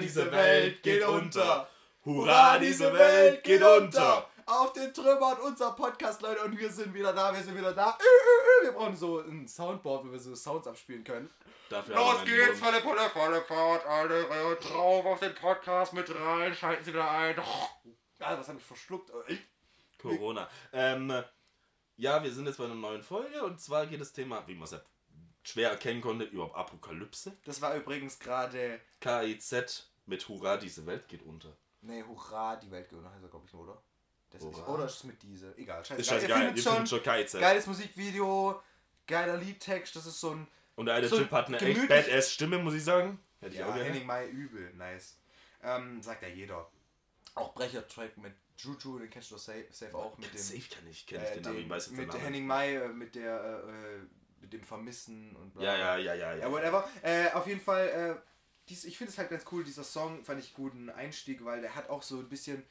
diese Welt geht unter. Hurra, diese Welt geht unter. Auf den Trümmern unser Podcast, Leute, und wir sind wieder da, wir sind wieder da. Wir brauchen so ein Soundboard, wo wir so Sounds abspielen können. Dafür Los geht's, volle Pulle, volle Fahrt, alle drauf auf den Podcast mit rein, schalten Sie wieder ein. Ah, was habe ich verschluckt? Corona. Ähm, ja, wir sind jetzt bei einer neuen Folge und zwar geht das Thema, wie man es ja schwer erkennen konnte, über Apokalypse. Das war übrigens gerade. KIZ mit Hurra, diese Welt geht unter. Nee, hurra, die Welt geht unter, heißt er, glaube ich, nur, oder? Das ist oder ist es mit diese? Egal, scheiße. Ist scheißegal, ihr findet schon KIZ. Geiles Musikvideo, geiler Liedtext, das ist so ein. Und der eine So Typ hat eine echt badass Stimme, muss ich sagen. Hätte ich Ja, auch gerne. Henning Mai übel, nice. Ähm, sagt ja jeder. Auch Brecher-Track mit Juju, den kennst du doch safe, safe auch mit dem. Safe kann ich, kenn ich äh, den Namen, ich weiß jetzt den mit. Henning Mai, äh, mit der, äh, äh, mit dem Vermissen und bla. Ja, ja, ja, ja, Ja, ja. whatever. Äh, auf jeden Fall, äh, dies, ich finde es halt ganz cool, dieser Song fand ich guten Einstieg, weil der hat auch so ein bisschen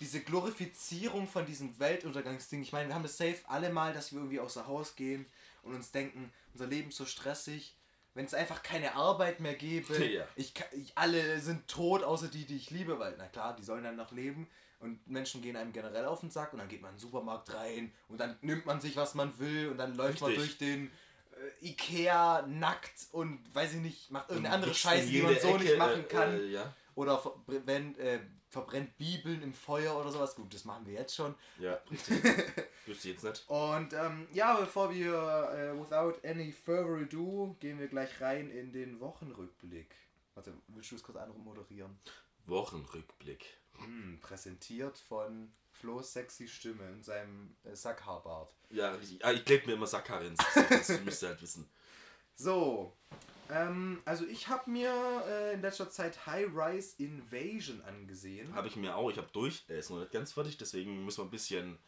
diese Glorifizierung von diesem Weltuntergangsding. Ich meine, wir haben das safe alle mal, dass wir irgendwie außer Haus gehen und uns denken, unser Leben ist so stressig. Wenn es einfach keine Arbeit mehr gäbe, Ja. ich, ich, alle sind tot, außer die, die ich liebe, weil, na klar, die sollen dann noch leben. Und Menschen gehen einem generell auf den Sack und dann geht man in den Supermarkt rein und dann nimmt man sich, was man will und dann läuft man Richtig. durch den äh, Ikea nackt und weiß ich nicht, macht irgendeine andere Wichst in Scheiße, die man so Ecke, nicht machen äh, kann. Äh, ja, Oder verbrennt, äh, verbrennt Bibeln im Feuer oder sowas. Gut, das machen wir jetzt schon. ja, richtig. Wüsste jetzt nicht. Und ähm, ja, bevor wir äh, without any further ado gehen wir gleich rein in den Wochenrückblick. Warte, willst du es kurz anmoderieren? Wochenrückblick. Hm, präsentiert von Flo's sexy Stimme in seinem äh, Sackhaarbart. Ja, richtig. Ah, ich klebe mir immer Sackhaare ins Gesicht, das müsst ihr halt wissen. So, ähm, also ich habe mir äh, in letzter Zeit High Rise Invasion angesehen. Habe ich mir auch, ich habe durch, er ist noch nicht ganz fertig, deswegen müssen wir ein bisschen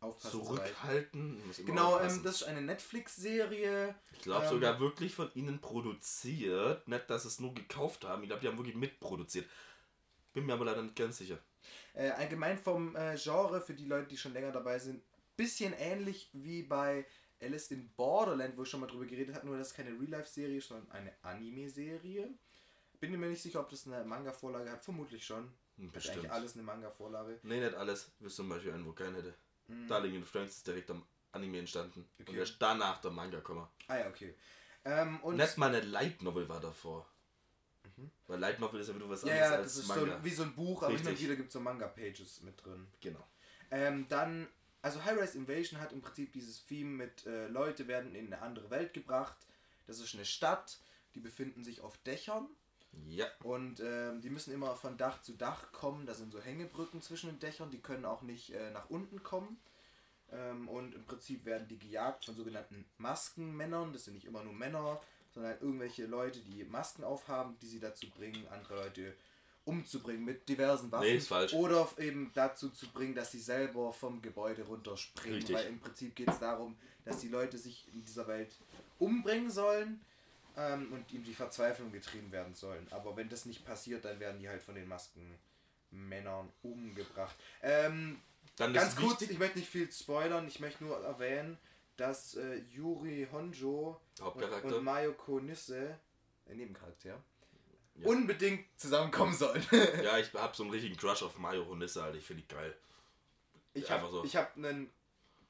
Aufpassen, zurückhalten. Genau, ähm, das ist eine Netflix-Serie. ich glaube ähm, sogar wirklich von ihnen produziert. Nicht, dass sie es nur gekauft haben. Ich glaube, die haben wirklich mitproduziert. Bin mir aber leider nicht ganz sicher. Äh, allgemein vom äh, Genre, für die Leute, die schon länger dabei sind, bisschen ähnlich wie bei Alice in Borderland, wo ich schon mal drüber geredet habe, nur dass es keine Real-Life-Serie ist, sondern eine Anime-Serie. Bin mir nicht sicher, ob das eine Manga-Vorlage hat. Vermutlich schon. Bestimmt. eigentlich alles eine Manga-Vorlage. Nee, nicht alles. Wir zum Beispiel einen, wo keinen hätte. Mhm. Darling in the Franks ist direkt am Anime entstanden. Okay. Und erst danach der Manga gekommen. Ah ja, okay. Ähm, und Nicht mal eine Light Novel war davor. Weil Light Novel ist ja wieder was ja, anderes ja, als das ist so Manga. ein, wie so ein Buch, aber hin und Richtig. wieder gibt es so Manga-Pages mit drin. genau. Ähm, dann, also High-Rise Invasion hat im Prinzip dieses Theme mit äh, Leute werden in eine andere Welt gebracht. Das ist eine Stadt, die befinden sich auf Dächern Ja. und ähm, die müssen immer von Dach zu Dach kommen. Da sind so Hängebrücken zwischen den Dächern, die können auch nicht äh, nach unten kommen. Ähm, und im Prinzip werden die gejagt von sogenannten Maskenmännern. Das sind nicht immer nur Männer, sondern halt irgendwelche Leute, die Masken aufhaben, die sie dazu bringen, andere Leute umzubringen mit diversen Waffen. Nee, ist falsch. Oder eben dazu zu bringen, dass sie selber vom Gebäude runterspringen. Richtig. Weil im Prinzip geht es darum, dass die Leute sich in dieser Welt umbringen sollen ähm, und in die Verzweiflung getrieben werden sollen. Aber wenn das nicht passiert, dann werden die halt von den Maskenmännern umgebracht. Ähm, Dann ganz kurz, wichtig, ich möchte nicht viel spoilern, ich möchte nur erwähnen, dass äh, Yuri Honjo und, Mayoko Nisse, äh, Nebencharakter, Ja. unbedingt zusammenkommen sollen. ja, ich hab so einen richtigen Crush auf Mario Honisse, Alter. Ich finde die geil. Ich habe so. ich hab einen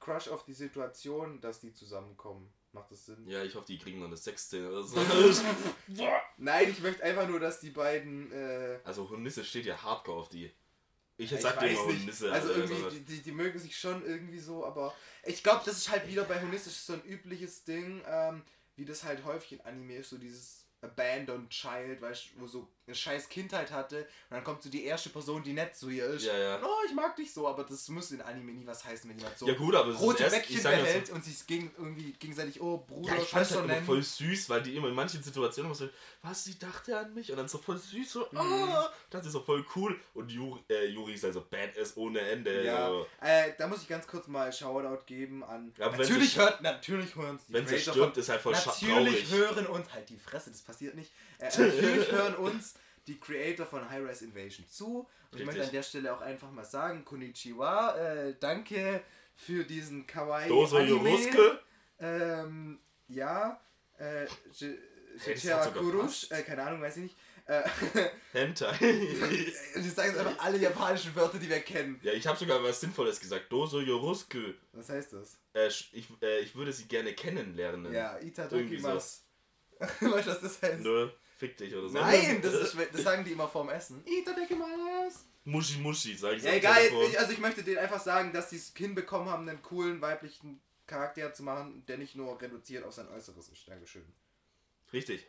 Crush auf die Situation, dass die zusammenkommen. Macht das Sinn? Ja, ich hoffe, die kriegen noch eine Sexszene oder so. Nein, ich möchte einfach nur, dass die beiden. Äh, also Honisse steht ja hardcore auf die. Ich ich sag dir weiß immer nicht. Honisse. also Alter, irgendwie, die, die, die mögen sich schon irgendwie so, aber ich glaube, das ist halt wieder bei Honistisch so ein übliches Ding, ähm, wie das halt häufig in Anime ist, so dieses Abandoned Child, weißt du, wo so eine scheiß Kindheit hatte und dann kommt so die erste Person, die nett zu ihr ist. Ja, ja. Oh, ich mag dich so, aber das muss in Anime nie was heißen, wenn jemand so Ja gut, aber es rote Bäckchen behält so, und sich gegen, irgendwie gegenseitig, oh, Bruder, ja, ich Schwester halt nennen. voll süß, weil die immer in manchen Situationen immer so, was, sie dachte an mich? Und dann so voll süß, so, Mhm. ah, das ist so voll cool. Und Juri, äh, Juri ist also badass ohne Ende. Ja, So. äh, da muss ich ganz kurz mal Shoutout geben an. Ja, natürlich sie- hört, natürlich hören uns die Wenn sie stirbt, von- ist halt voll Natürlich traurig. hören uns halt die Fresse, das passiert nicht. Äh, natürlich hören uns die Creator von High Rise Invasion zu. Und ich möchte an der Stelle auch einfach mal sagen, Konnichiwa, äh, danke für diesen kawaii Doso. Yorusuke. Ähm, ja, äh, Kurush, äh, keine Ahnung, weiß ich nicht. Äh, Hentai. die sagen jetzt einfach alle japanischen Wörter, die wir kennen. ja, ich habe sogar was Sinnvolles gesagt. Doso Yorosku. Was heißt das? Äh, ich, äh, ich würde sie gerne kennenlernen. Ja, Irgendwie Itadokimas. weißt du, was das heißt? Nö, fick dich oder so. Nein, das, ist, das sagen die immer vorm Essen. Itadokimas. Muschi Muschi, sag ich Ja, am egal. Ich, also ich möchte denen einfach sagen, dass sie es hinbekommen haben, einen coolen weiblichen Charakter zu machen, der nicht nur reduziert auf sein Äußeres ist. Dankeschön. Richtig.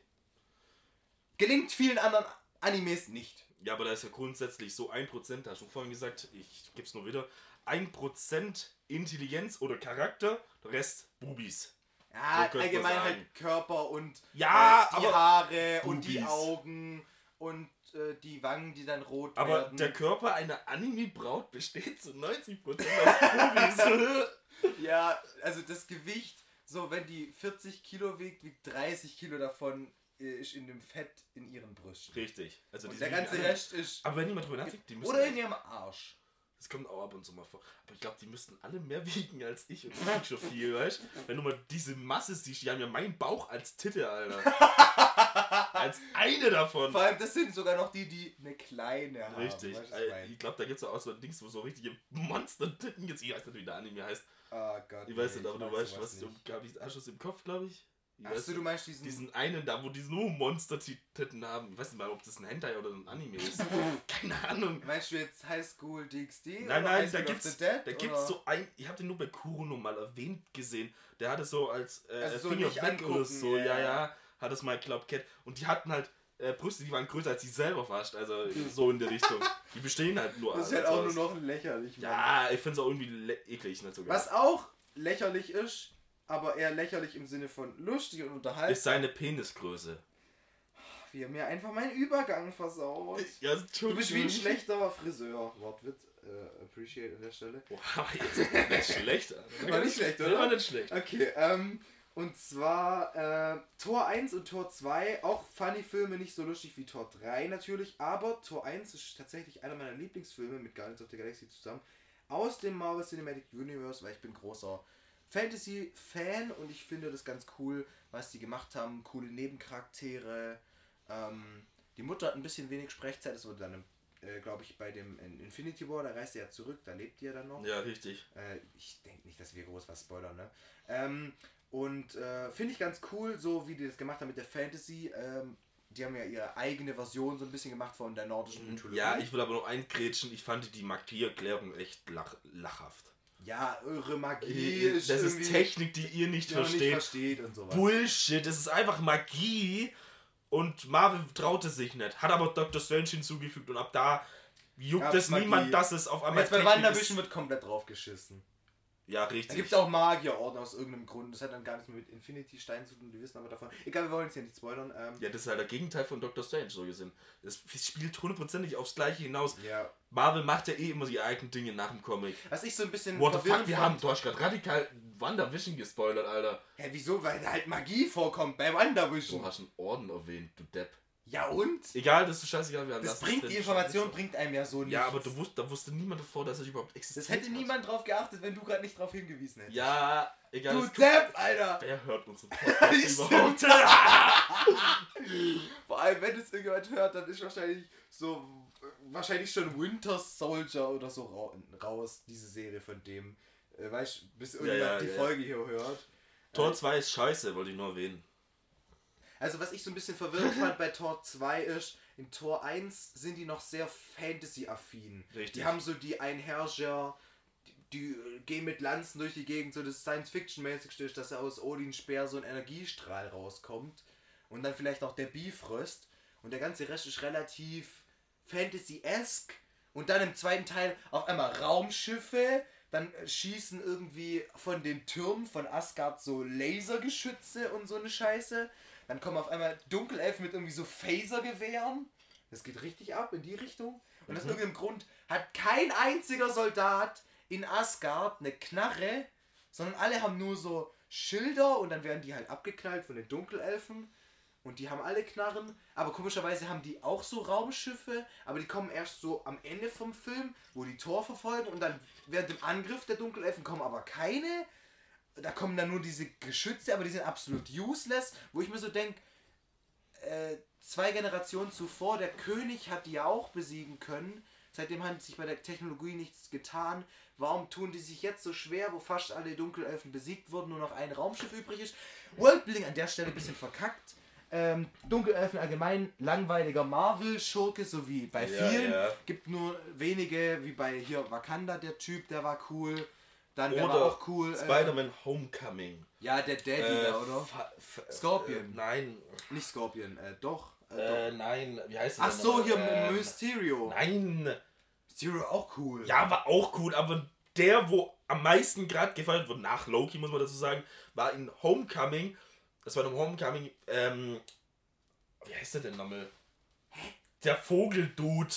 Gelingt vielen anderen Animes nicht. Ja, aber da ist ja grundsätzlich so 1%, da hast du vorhin gesagt, ich gebe es nur wieder, 1% Intelligenz oder Charakter, der Rest Bubis. Ja, So allgemein halt Körper und Ja, äh, die aber Haare und die Bubis. Augen und äh, die Wangen, die dann rot Aber werden. der Körper einer Anime-Braut besteht zu 90% aus Bubis. Ja, also das Gewicht, so wenn die 40 Kilo wiegt, wiegt 30 Kilo davon äh, ist in dem Fett in ihren Brüsten. Richtig. Also Und der ganze Rest ist. Aber wenn jemand drüber nachdenkt, die müssen. Oder in ihrem Arsch. Das kommt auch ab und zu mal vor. Aber ich glaube, die müssten alle mehr wiegen als ich und ich wieg schon viel, weißt du? Wenn du mal diese Masse siehst, die haben ja meinen Bauch als Titel, Alter. als eine davon. Vor allem, das sind sogar noch die, die eine kleine haben. Richtig. Weißt du, was Äh, ich? Ich glaube, da gibt es auch so ein Dings, wo so richtige Monster-Titten jetzt. Ich weiß nicht, wie der Anime heißt. Oh Gott. Ich weiß nicht, aber du weißt, was du. nicht. Glaub ich, du es im Kopf, glaube ich? Achso, du nicht. meinst diesen. diesen einen da, wo die nur Monster-Titten haben. Ich weiß nicht mal, ob das ein Hentai oder ein Anime ist. Keine Ahnung. Meinst du jetzt High School DxD? Nein, oder nein, High da School gibt's, Dead, da oder? gibt's so ein, ich habe den nur bei Kurono mal erwähnt gesehen. Der hatte so als äh, Also so Finger weg oder angucken, so, ja, ja, hat es mal Club Cat. Und die hatten halt äh, Brüste, die waren größer als sie selber fast, also so in der Richtung. Die bestehen halt nur Das ist halt auch nur noch lächerlich. Ja, ich finde es auch irgendwie eklig, nicht so. Was auch lächerlich ist, aber eher lächerlich im Sinne von lustig und Ist unterhaltsam, seine Penisgröße. wie er mir einfach meinen Übergang versaut. Ja, Du bist wie ein schlechter Friseur. Wortwitz, äh, appreciate an der Stelle. Boah, aber jetzt ist nicht schlecht. Alter. War nicht schlecht, Der oder? War nicht schlecht. Okay, ähm, und zwar äh, Tor 1 und Tor 2, auch Funny-Filme, nicht so lustig wie Tor 3 natürlich, aber Tor 1 ist tatsächlich einer meiner Lieblingsfilme mit Guardians of the Galaxy zusammen aus dem Marvel Cinematic Universe, weil ich bin großer Fantasy-Fan und ich finde das ganz cool, was die gemacht haben, coole Nebencharaktere. Ähm, die Mutter hat ein bisschen wenig Sprechzeit, das wurde dann, äh, glaube ich, bei dem in Infinity War, da reist sie ja zurück, da lebt die ja dann noch. Ja, richtig. Äh, ich denke nicht, dass wir groß was spoilern, ne? Ähm, und äh, finde ich ganz cool, so wie die das gemacht haben mit der Fantasy. Ähm, die haben ja ihre eigene Version so ein bisschen gemacht von der nordischen Mythologie. Ja, ich will aber noch eingrätschen. Ich fand die Magieerklärung echt lach lachhaft. Ja, eure Magie ist das ist Technik, die ihr nicht die versteht. nicht versteht und sowas. Bullshit, das ist einfach Magie. Und Marvel traute sich nicht. Hat aber Dr. Strange hinzugefügt und ab da juckt Gab's es niemand, Magie. dass es auf einmal jetzt bei WandaVision wird komplett drauf Ja, Da richtig. gibt es auch Magierorden aus irgendeinem Grund. Das hat dann gar nichts mehr mit Infinity Stein zu tun, die wissen aber davon. Egal, wir wollen jetzt hier nicht spoilern. Ähm, ja, das ist halt der Gegenteil von Dr. Strange, so gesehen. Es spielt hundertprozentig aufs Gleiche hinaus. ja. Marvel macht ja eh immer die eigenen Dinge nach dem Comic. Was ich so ein bisschen What the fuck, wir haben, du hast gerade radikal WandaVision gespoilert, Alter. Hä, wieso? Weil da halt Magie vorkommt bei Du WandaVision. hast einen Orden erwähnt, du Depp. Ja und? Egal, das ist scheißegal. Wir haben Das bringt die. Information bringt einem ja so nicht. Ja, aber du wusst, da wusste niemand davor, dass es überhaupt existiert. Das hätte niemand drauf geachtet, wenn du gerade nicht drauf hingewiesen hättest. Ja, egal. Du Depp, Alter! Wer hört unseren Podcast überhaupt? Vor allem, wenn es irgendjemand hört, dann ist wahrscheinlich so. Wahrscheinlich schon Winter Soldier oder so ra- raus, diese Serie von dem. Äh, weißt du, bis irgendjemand ja, die ja. Folge hier hört. Tor 2 ist scheiße, wollte ich nur erwähnen. Also was ich so ein bisschen verwirrend fand bei Tor 2 ist, in Tor 1 sind die noch sehr Fantasy-affin. Richtig. Die haben so die Einherrscher, die, die gehen mit Lanzen durch die Gegend, so das Science-Fiction-mäßigste ist, dass aus Odins Speer so ein Energiestrahl rauskommt. Und dann vielleicht auch der Bifrost. Und der ganze Rest ist relativ Fantasy-esque. Und dann im zweiten Teil auf einmal Raumschiffe. Dann schießen irgendwie von den Türmen von Asgard so Lasergeschütze und so eine Scheiße. Dann kommen auf einmal Dunkelelfen mit irgendwie so Phasergewehren. Das geht richtig ab in die Richtung. Und aus irgendeinem Grund hat kein einziger Soldat in Asgard eine Knarre, sondern alle haben nur so Schilder und dann werden die halt abgeknallt von den Dunkelelfen. Und die haben alle Knarren, aber komischerweise haben die auch so Raumschiffe, aber die kommen erst so am Ende vom Film, wo die Tor verfolgen und dann während dem Angriff der Dunkelelfen kommen aber keine. Da kommen dann nur diese Geschütze, aber die sind absolut useless, wo ich mir so denke, äh, zwei Generationen zuvor, der König hat die ja auch besiegen können. Seitdem hat sich bei der Technologie nichts getan. Warum tun die sich jetzt so schwer, wo fast alle Dunkelelfen besiegt wurden, nur noch ein Raumschiff übrig ist? Worldbuilding an der Stelle ein bisschen verkackt. Ähm, Dunkelelfen allgemein langweiliger Marvel-Schurke, so wie bei Ja, vielen. ja. Gibt nur wenige, wie bei hier Wakanda, der Typ, der war cool. Dann Oder auch cool. äh, Spider-Man Homecoming. ja, der Daddy Äh, da, oder? Fa- Scorpion. Äh, nein. Nicht Scorpion, äh, doch. Äh, Äh, doch. nein. Wie heißt der Ach so, hier Ähm, Mysterio. Nein. Mysterio auch cool. Ja, war auch cool, aber der, wo am meisten gerade gefeiert wurde, nach Loki, muss man dazu sagen, war in Homecoming. Das war in Homecoming, ähm, wie heißt der denn nochmal? Der Vogeldude.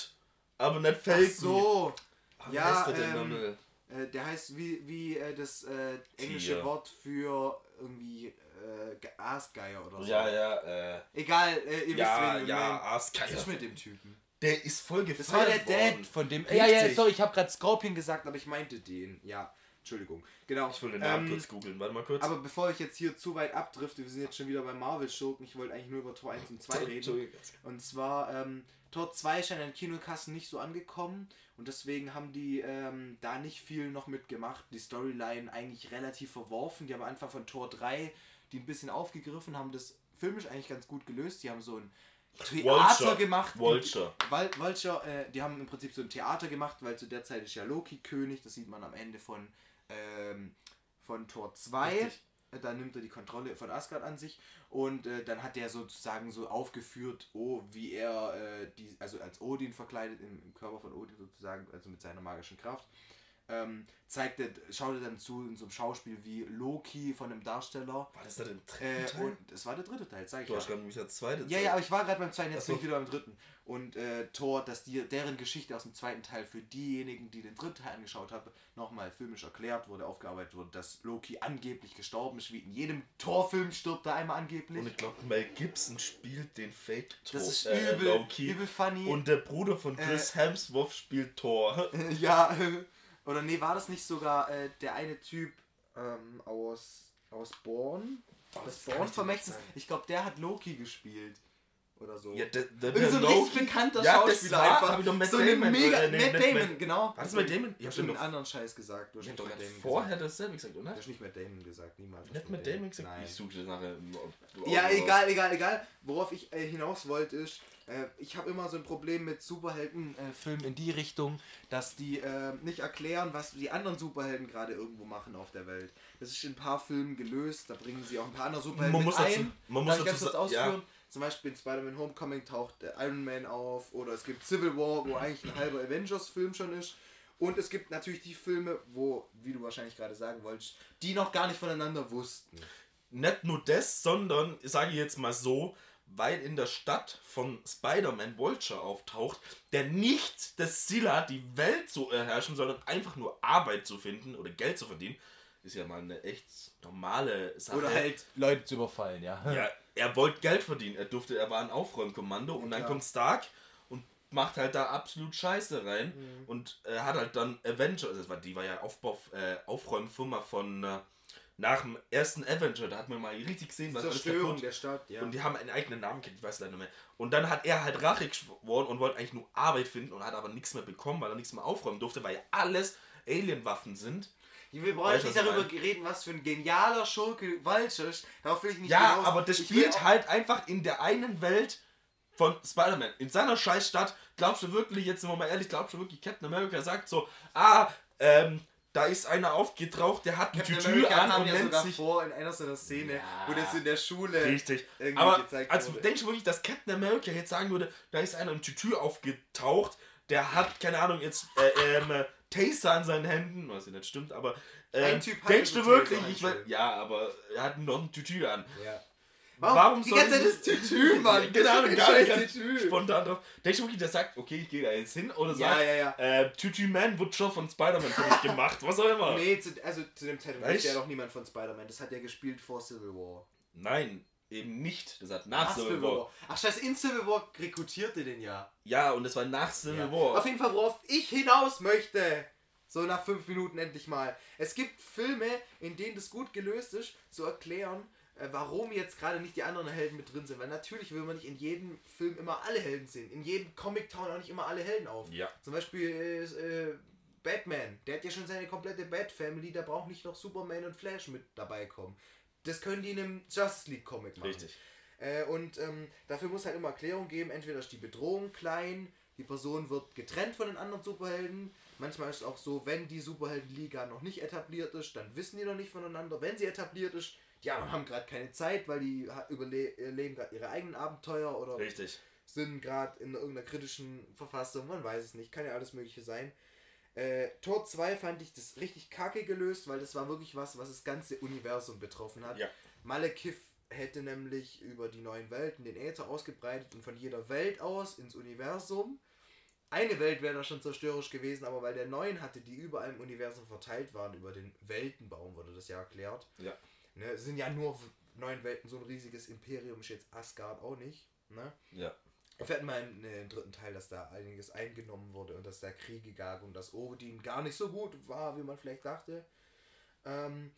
Aber nicht Ach Falcon. so. Wie Ja, heißt der denn ähm, nochmal? Äh, der heißt wie, wie äh, das äh, englische Tier. Wort für irgendwie äh, Ge- Aasgeier oder so. Ja, ja, äh, Egal, äh, ihr ja, wisst, wen ja, ich Was ist mit dem Typen? Der ist voll gefeiert Das war der worden. Dad von dem. Ja, ja, sorry, ich habe gerade Scorpion gesagt, aber ich meinte den. Ja, Entschuldigung. Genau. Ich will den Namen Ähm, kurz googeln, warte mal kurz. Aber bevor ich jetzt hier zu weit abdrifte, wir sind jetzt schon wieder bei Marvel-Schurken, ich wollte eigentlich nur über Tor 1 und 2 reden. Und zwar, ähm, Tor 2 scheint an den Kinokassen nicht so angekommen und deswegen haben die ähm, da nicht viel noch mitgemacht. Die Storyline eigentlich relativ verworfen. Die haben am Anfang von Tor 3 die ein bisschen aufgegriffen, haben das filmisch eigentlich ganz gut gelöst. Die haben so ein Theater Vulture. gemacht. Vulture. Val Vulture, äh, die haben im Prinzip so ein Theater gemacht, weil zu der Zeit ist ja Loki König, das sieht man am Ende von, ähm, von Tor 2. Richtig. Äh, Da nimmt er die Kontrolle von Asgard an sich und äh, dann hat er sozusagen so aufgeführt, oh, wie er, äh, die, also als Odin verkleidet, im, im Körper von Odin sozusagen, also mit seiner magischen Kraft, ähm, zeigt er, schaut er dann zu in so einem Schauspiel wie Loki von einem Darsteller. War das da der dritte Äh, Teil? und das war der dritte Teil, sag ich du ja. hast gerade nämlich der zweite Ja, ja, aber ich war gerade beim zweiten, jetzt bin ich wieder beim dritten. Und äh, Thor, dass die, deren Geschichte aus dem zweiten Teil für diejenigen, die den dritten Teil angeschaut haben, nochmal filmisch erklärt wurde, aufgearbeitet wurde, dass Loki angeblich gestorben ist, wie in jedem Thor-Film stirbt er einmal angeblich. Und ich glaube, Mel Gibson spielt den Fake Thor. das ist äh, übel, Loki. übel funny. Und der Bruder von Chris Hemsworth spielt Thor. ja, oder nee, war das nicht sogar äh, der eine Typ ähm, aus, aus Born? Oh, das das kann Born ich. Ich glaube, der hat Loki gespielt. Oder so. Ja, der, der, Irgend so ein richtig bekannter Schauspieler das war, einfach. Hab ich doch Matt so eine Damon, mega. äh, Matt Matt Damon, Damon. genau. War das Matt Damon? Ich hab Ja, schon einen anderen Scheiß gesagt. Du hast doch Matt vorher gesagt. dasselbe gesagt, oder? Du hast nicht Matt Damon gesagt, niemals. Nicht Matt Damon gesagt? Nein. Ich suche das nachher. Ja, egal, egal, egal. Worauf ich äh, hinaus wollte ist, äh, ich habe immer so ein Problem mit Superheldenfilmen in die Richtung, dass die äh, nicht erklären, was die anderen Superhelden gerade irgendwo machen auf der Welt. Das ist in ein paar Filmen gelöst, da bringen sie auch ein paar andere Superhelden Man mit muss dazu- ein. man muss dazu kurz sa- ja. ausführen? Zum Beispiel in Spider-Man Homecoming taucht der Iron Man auf oder es gibt Civil War, wo eigentlich ein halber Avengers-Film schon ist. Und es gibt natürlich die Filme, wo, wie du wahrscheinlich gerade sagen wolltest, die noch gar nicht voneinander wussten. Nicht nur das, sondern, sage ich jetzt mal so, weil in der Stadt von Spider-Man Vulture auftaucht, der nicht das Ziel hat, die Welt zu erherrschen, sondern einfach nur Arbeit zu finden oder Geld zu verdienen, ist ja mal eine echt normale Sache. Oder halt Leute zu überfallen, ja. Ja, er wollte Geld verdienen. Er durfte, er war ein Aufräumkommando und dann klar. kommt Stark und macht halt da absolut Scheiße rein Mhm. und er hat halt dann Avenger, also das war, die war ja Aufbau, äh, Aufräumfirma von äh, nach dem ersten Avenger, da hat man mal richtig gesehen, was Zerstörung der Stadt, ja. und die haben einen eigenen Namen, kennt, ich weiß leider nicht mehr. Und dann hat er halt Rache geschworen und wollte eigentlich nur Arbeit finden und hat aber nichts mehr bekommen, weil er nichts mehr aufräumen durfte, weil ja alles Alien-Waffen sind. Wir brauchen jetzt nicht darüber reden, was für ein genialer Schurke Vulture ist. Darauf will ich nicht Ja, hinaus. aber das Ich spielt halt einfach in der einen Welt von Spider-Man. In seiner Scheißstadt, glaubst du wirklich, jetzt sind wir mal ehrlich, glaubst du wirklich, Captain America sagt so, ah, ähm, da ist einer aufgetaucht, der hat ein Tütü an und nennt sogar sich... vor in einer so einer Szene, Ja. wo das in der Schule Richtig. irgendwie Aber gezeigt also, wurde. denkst du wirklich, dass Captain America jetzt sagen würde, da ist einer im Tütü aufgetaucht, der hat, keine Ahnung, jetzt äh, ähm, äh, Taser an seinen Händen, was ja nicht stimmt, aber ähm, Ein Typ hat denkst du wirklich, ich Entschuldigung. ja, aber er hat noch ein Tütü an. ja. Warum die soll ganze Zeit das Tütü, Mann? Ja, genau, das ist gar nicht scheiß ganz Tütü. spontan drauf. Denkst du wirklich, der sagt, okay, ich gehe da jetzt hin? Oder Ja, sagt, ja, ja. äh, Tütü Man wird schon von Spider-Man für mich gemacht, was auch immer. Nee, zu, also zu dem Zeitpunkt wusste ja noch niemand von Spider-Man. Das hat er gespielt vor Civil War. Nein, eben nicht. Das hat nach, Nach Civil War. Ach scheiße, in Civil War rekrutierte den ja. Ja, und das war nach Civil Ja. War. Auf jeden Fall, worauf ich hinaus möchte. So nach fünf Minuten endlich mal. Es gibt Filme, in denen das gut gelöst ist, zu erklären, warum jetzt gerade nicht die anderen Helden mit drin sind. Weil natürlich will man nicht in jedem Film immer alle Helden sehen. In jedem Comic tauchen auch nicht immer alle Helden auf. Ja. Zum Beispiel äh, Batman, der hat ja schon seine komplette Bat-Family, da braucht nicht noch Superman und Flash mit dabei kommen. Das können die in einem Justice League Comic machen. Richtig. Äh, und ähm, dafür muss halt immer Erklärung geben, entweder ist die Bedrohung klein, die Person wird getrennt von den anderen Superhelden. Manchmal ist es auch so, wenn die Superheldenliga noch nicht etabliert ist, dann wissen die noch nicht voneinander. Wenn sie etabliert ist, anderen haben gerade keine Zeit, weil die überleben gerade ihre eigenen Abenteuer oder Richtig. sind gerade in irgendeiner kritischen Verfassung. Man weiß es nicht, kann ja alles Mögliche sein. Äh, Tor 2 fand ich das richtig kacke gelöst, weil das war wirklich was, was das ganze Universum betroffen hat. Ja. Malekith hätte nämlich über die neuen Welten den Äther ausgebreitet und von jeder Welt aus ins Universum. Eine Welt wäre da schon zerstörerisch gewesen, aber weil der neuen hatte, die überall im Universum verteilt waren, über den Weltenbaum wurde das ja erklärt. Ja. Ne, es sind ja nur neun Welten, so ein riesiges Imperium ist jetzt Asgard auch nicht. Ne? Ja. Erfährt man im dritten Teil, dass da einiges eingenommen wurde und dass da Kriege gab und dass Odin gar nicht so gut war, wie man vielleicht dachte. Ähm,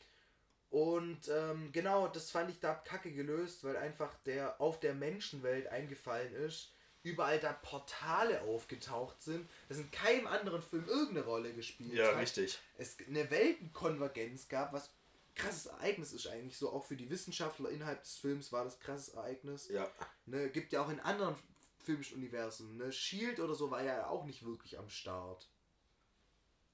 und ähm, genau, das fand ich da kacke gelöst, weil einfach der auf der Menschenwelt eingefallen ist, überall da Portale aufgetaucht sind, das in keinem anderen Film irgendeine Rolle gespielt Ja, hat. richtig. Es eine Weltenkonvergenz gab, was krasses Ereignis ist eigentlich so, auch für die Wissenschaftler innerhalb des Films war das krasses Ereignis. Ja. Ne, gibt ja auch in anderen filmischen Universen. Ne? Shield oder so war ja auch nicht wirklich am Start.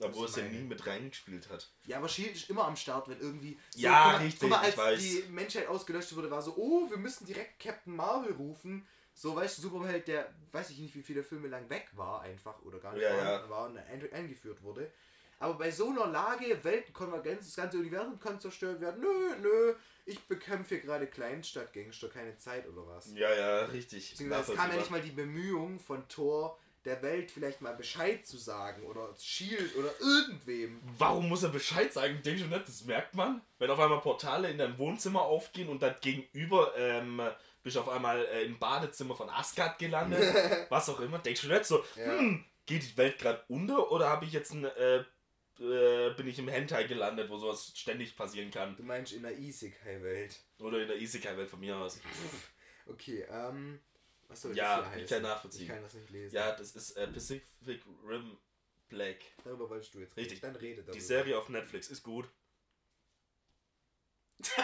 Obwohl es ja nie mit reingespielt hat. Ja, aber Shield ist immer am Start, wenn irgendwie. Ja, guck richtig, Guck mal, ich als weiß. die Menschheit ausgelöscht wurde, war so, oh, wir müssen direkt Captain Marvel rufen. So, weißt du, Superheld, der weiß ich nicht, wie viele Filme lang weg war, einfach oder gar nicht Ja, vorhanden ja. war und ein, eingeführt wurde. Aber bei so einer Lage, Weltenkonvergenz, das ganze Universum kann zerstört werden. Nö, nö, ich bekämpfe hier gerade Kleinstadtgangster, keine Zeit oder was. Ja, ja, richtig. Beziehungsweise es kam ja nicht mal die Bemühung von Thor, der Welt vielleicht mal Bescheid zu sagen oder Shield oder irgendwem. Warum muss er Bescheid sagen? Denkst du nicht, das merkt man? Wenn auf einmal Portale in deinem Wohnzimmer aufgehen und dann gegenüber ähm, bist du auf einmal äh, im Badezimmer von Asgard gelandet, was auch immer. Denkst du nicht so, Ja. hm, geht die Welt gerade unter oder habe ich jetzt ein, äh, äh, bin ich im Hentai gelandet, wo sowas ständig passieren kann? Du meinst in der Isekai-Welt. Oder in der Isekai-Welt von mir aus. Okay, ähm. Was soll Ja, das hier ich heißen? kann nachvollziehen. Ich kann das nicht lesen. Ja, das ist äh, Pacific Rim Black. Darüber wolltest du jetzt reden. Richtig. Dann rede darüber. Die Serie auf Netflix ist gut.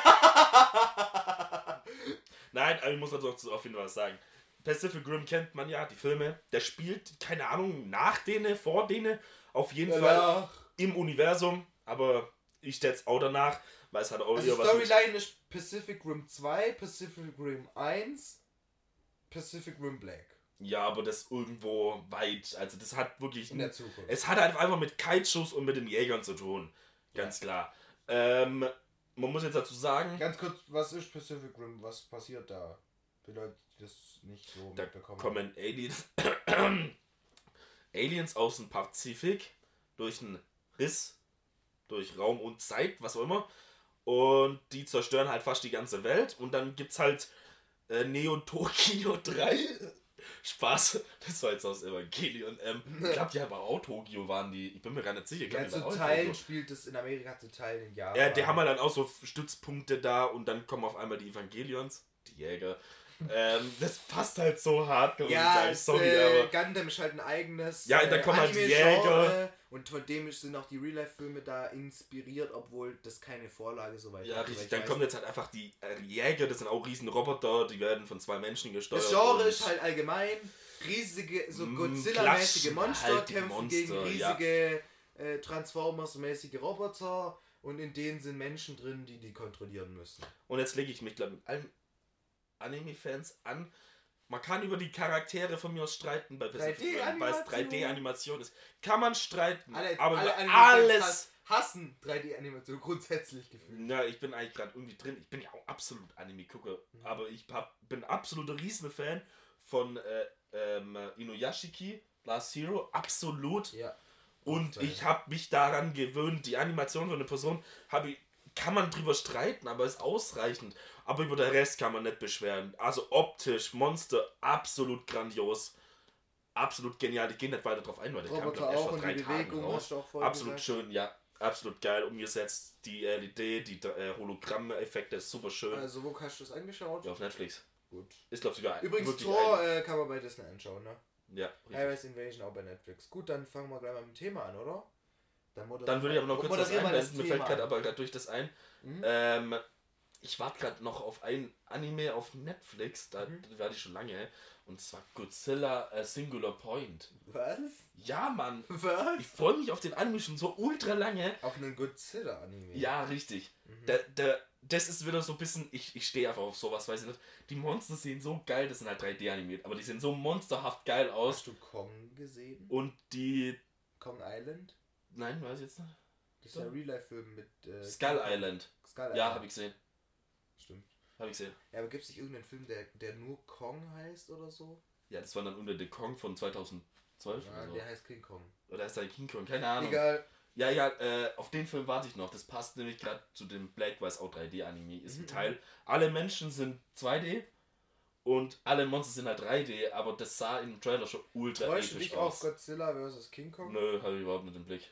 Nein, aber ich muss dazu auf jeden Fall was sagen. Pacific Rim kennt man ja, die Filme. Der spielt, keine Ahnung, nach denen, vor denen, auf jeden Fall Danach. Im Universum. Aber ich jetzt auch danach, weil es hat auch Also wieder Storyline ist Pacific Rim 2, Pacific Rim 1, Pacific Rim Black. Ja, aber das irgendwo weit. Also das hat wirklich. In der Zukunft. Es hat halt einfach mit Kaijus und mit den Jägern zu tun. Ganz klar. Ähm, man muss jetzt dazu sagen, Ganz kurz, was ist Pacific Rim? Was passiert da? Für Leute, die das nicht so da mitbekommen. kommen Aliens, Aliens aus dem Pazifik durch einen Riss, durch Raum und Zeit, was auch immer. Und die zerstören halt fast die ganze Welt. Und dann gibt's halt äh, Neo Tokyo 3. Spaß, das war jetzt aus Evangelion. Ähm, ich glaube, die aber auch Tokio waren die. Ich bin mir gar nicht sicher. Ich Ja, zu Teilen Tokio. spielt es in Amerika, zu Teilen in Japan. Ja, die haben halt dann auch so Stützpunkte da und dann kommen auf einmal die Evangelions, die Jäger. ähm, das passt halt so hart, Ja, es, Sorry, äh, aber. Gundam ist halt ein eigenes. Ja, da kommen halt die Jäger. Und von dem sind auch die Real-Life-Filme da inspiriert, obwohl das keine Vorlage so weit Ja, richtig. soweit ich Dann kommen jetzt halt einfach die äh, Jäger, das sind auch riesen Roboter, die werden von zwei Menschen gesteuert. Das Genre ist halt allgemein riesige, so Mm, Godzilla-mäßige klatschen Monster halt die kämpfen Monster, gegen ja. riesige äh, Transformers-mäßige Roboter und in denen sind Menschen drin, die die kontrollieren müssen. Und jetzt lege ich mich, glaube mit allen Anime-Fans an. Man kann über die Charaktere von mir aus streiten, bei Pacific Rim, weil es 3D-Animation. 3D-Animation ist. Kann man streiten, Alle, aber alle alles. hass- hassen 3D-Animation grundsätzlich gefühlt. Na, ich bin eigentlich gerade irgendwie drin. Ich bin ja auch absolut Anime-Gucker, Mhm. aber ich hab, bin absoluter Riesenfan von äh, ähm, Inuyashiki, Last Hero, absolut. Ja. Und ich habe mich daran gewöhnt, die Animation von einer Person habe ich, kann man drüber streiten, aber ist ausreichend. Aber über den Rest kann man nicht beschweren. Also optisch, Monster, absolut grandios. Absolut genial. Ich gehe nicht weiter drauf ein, weil der kam glaub, erst vor drei die Tagen Bewegung raus. Absolut gesagt. schön, ja. absolut geil umgesetzt. Die LED, die äh, Hologramm-Effekte ist super schön. Also, wo hast du das angeschaut? Ja, auf Netflix. Gut. Ist, glaube ich, sogar Übrigens, Tor äh, kann man bei Disney anschauen, ne? Ja, richtig. Invasion auch bei Netflix. Gut, dann fangen wir gleich mal mit dem Thema an, oder? Dann, Dann würde ich aber noch kurz das einblenden. Mir fällt gerade aber gerade durch das ein. Mhm. Ähm, ich warte gerade noch auf ein Anime auf Netflix, da Mhm. werde ich schon lange. Und zwar Godzilla äh, Singular Point. Was? Ja, Mann. Was? Ich freue mich auf den Anime schon so ultra lange. Auf einen Godzilla-Anime. Ja, richtig. Mhm. Der, der, das ist wieder so ein bisschen, ich, ich stehe einfach auf sowas, weiß ich nicht. Die Monster sehen so geil, das sind halt 3D animiert, aber die sehen so monsterhaft geil aus. Hast du Kong gesehen? Und die. Kong Island? Nein, weiß ich jetzt nicht. Das ist der Real-Life-Film mit. Äh, Skull Island. Skull Island. Ja, habe ich gesehen. Habe ich gesehen. Ja, aber gibt es nicht irgendeinen Film, der, der nur Kong heißt oder so? Ja, das war dann unter The Kong von 2012 Ja, oder so. der heißt King Kong. Oder ist da King Kong? Keine Ahnung. Egal. Ja, ja, äh, auf den Film warte ich noch. Das passt nämlich gerade zu dem Black Wise Out 3D Anime. Ist ein Mhm, Teil. Alle Menschen sind 2D und alle Monster sind halt 3D, aber das sah im Trailer schon ultra du episch dich auf aus. Godzilla vs. King Kong? Nö, habe ich überhaupt nicht im Blick.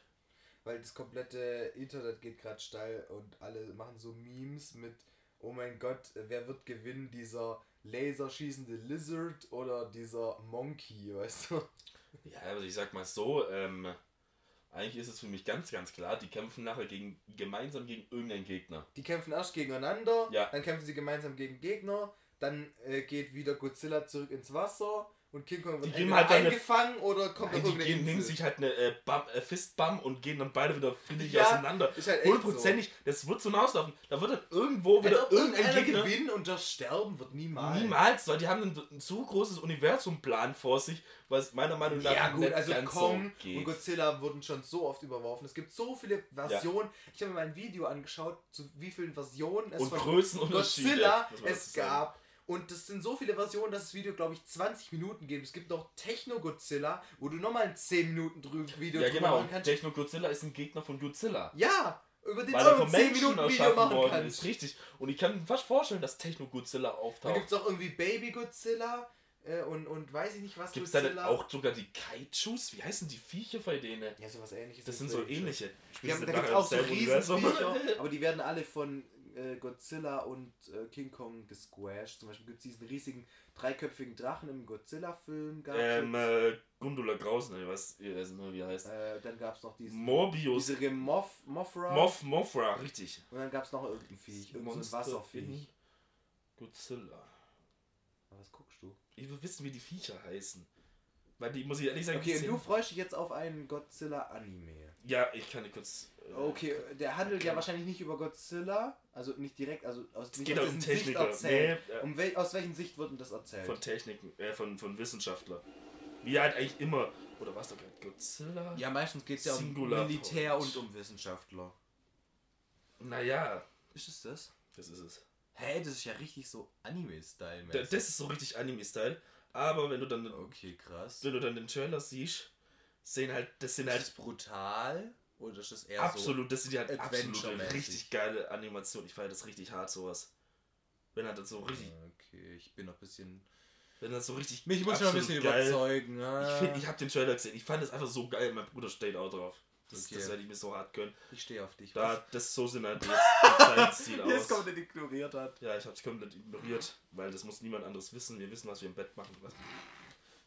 Weil das komplette Internet geht gerade steil und alle machen so Memes mit, oh mein Gott, wer wird gewinnen, dieser laserschießende Lizard oder dieser Monkey, weißt du? Ja, also ich sag mal so, ähm, eigentlich ist es für mich ganz, ganz klar, die kämpfen nachher gegen, gemeinsam gegen irgendeinen Gegner. Die kämpfen erst gegeneinander, Ja. dann kämpfen sie gemeinsam gegen Gegner, dann äh, geht wieder Godzilla zurück ins Wasser und King Kong Die wird geben entweder halt eine- eingefangen oder kommt Nein, die gehen, nehmen Insel. sich halt eine äh, Bam, äh, Fistbump und gehen dann beide wieder friedlich Ja, auseinander. ist halt echt Hundertprozentig, das wird so hinauslaufen. Da wird dann irgendwo Als wieder ob irgendein Gegner. gewinnen und das Sterben wird niemals. Niemals, weil die haben ein, ein zu großes Universumplan vor sich, was meiner Meinung nach Ja gut, nicht also ganz Kong so und Godzilla wurden schon so oft überworfen. Es gibt so viele Versionen. Ich habe mir mal ein Video angeschaut, zu wie vielen Versionen es Und von Größenunterschiede, Godzilla es gab. Und das sind so viele Versionen, dass das Video, glaube ich, 20 Minuten gibt. Es gibt noch Techno-Godzilla, wo du nochmal ein 10 Minuten drü Video Ja drüber genau, machen kannst. Techno Godzilla ist ein Gegner von Godzilla. Ja, über den Weil er auch von ein 10 Menschen Minuten Video machen worden kannst. ist. Richtig. Und ich kann mir fast vorstellen, dass Techno Godzilla Dann auftaucht. gibt es auch irgendwie Baby Godzilla äh, und, und weiß ich nicht was Gibt es da auch sogar die Kaijus? Wie heißen die Viecher bei denen? ja, sowas ähnliches. Das sind so ähnliche. Sie da gibt es auch so? Riesenviecher, aber die werden alle von äh, Godzilla und äh, King Kong gesquashed. Zum Beispiel gibt es diesen riesigen dreiköpfigen Drachen im Godzilla-Film. Ähm, äh, Gundula Grausen, ich weiß, ich weiß nicht, wie er heißt. äh, dann gab es noch diesen Morbius. diese Moth, Mothra. Moth, Mothra, richtig. und dann gab es noch irgendein Viech, irgendein so Wasserviech. Godzilla. Was guckst du? Ich will wissen, wie die Viecher heißen. Weil die muss ich ehrlich sagen. Okay, und du freust dich jetzt auf einen Godzilla-Anime. Ja, ich kann dir kurz. äh, Okay, der handelt ja okay. wahrscheinlich nicht über Godzilla, also nicht direkt, also aus, Es geht um Sicht Techniker. erzählt. Nee, äh, Um wel, aus welchen Sicht wird denn das erzählt? von Techniken, äh, von, von Wissenschaftlern. Wie halt eigentlich immer. Oder was da gerade? Godzilla? Ja, meistens geht es ja um Militär und um Wissenschaftler. Naja, Ist es das? das ist es. Hä, das ist ja richtig so Anime-Style. Da- Das ist so richtig Anime-Style. Aber wenn du dann, okay, krass. wenn du dann den Trailer siehst, sehen halt, das sind Ist halt das brutal? Oder ist das eher absolut, das sind halt absolute, Adventure-mäßig. richtig geile Animationen. Ich feiere das richtig hart, sowas. Wenn halt das so so? richtig, Okay, ich bin noch ein bisschen... wenn das so richtig Mich muss noch ein absolut bisschen geil- überzeugen. ah. Ich, find, ich habe den Trailer gesehen. Ich fand es einfach so geil. Mein Bruder steht auch drauf. Das, Okay. das werde ich mir so hart gönnen. Ich stehe auf dich. Da, das so sind halt jetzt Jetzt aus. kommt der ignoriert hat. Ja, ich habe es komplett ignoriert, weil das muss niemand anderes wissen. Wir wissen, was wir im Bett machen.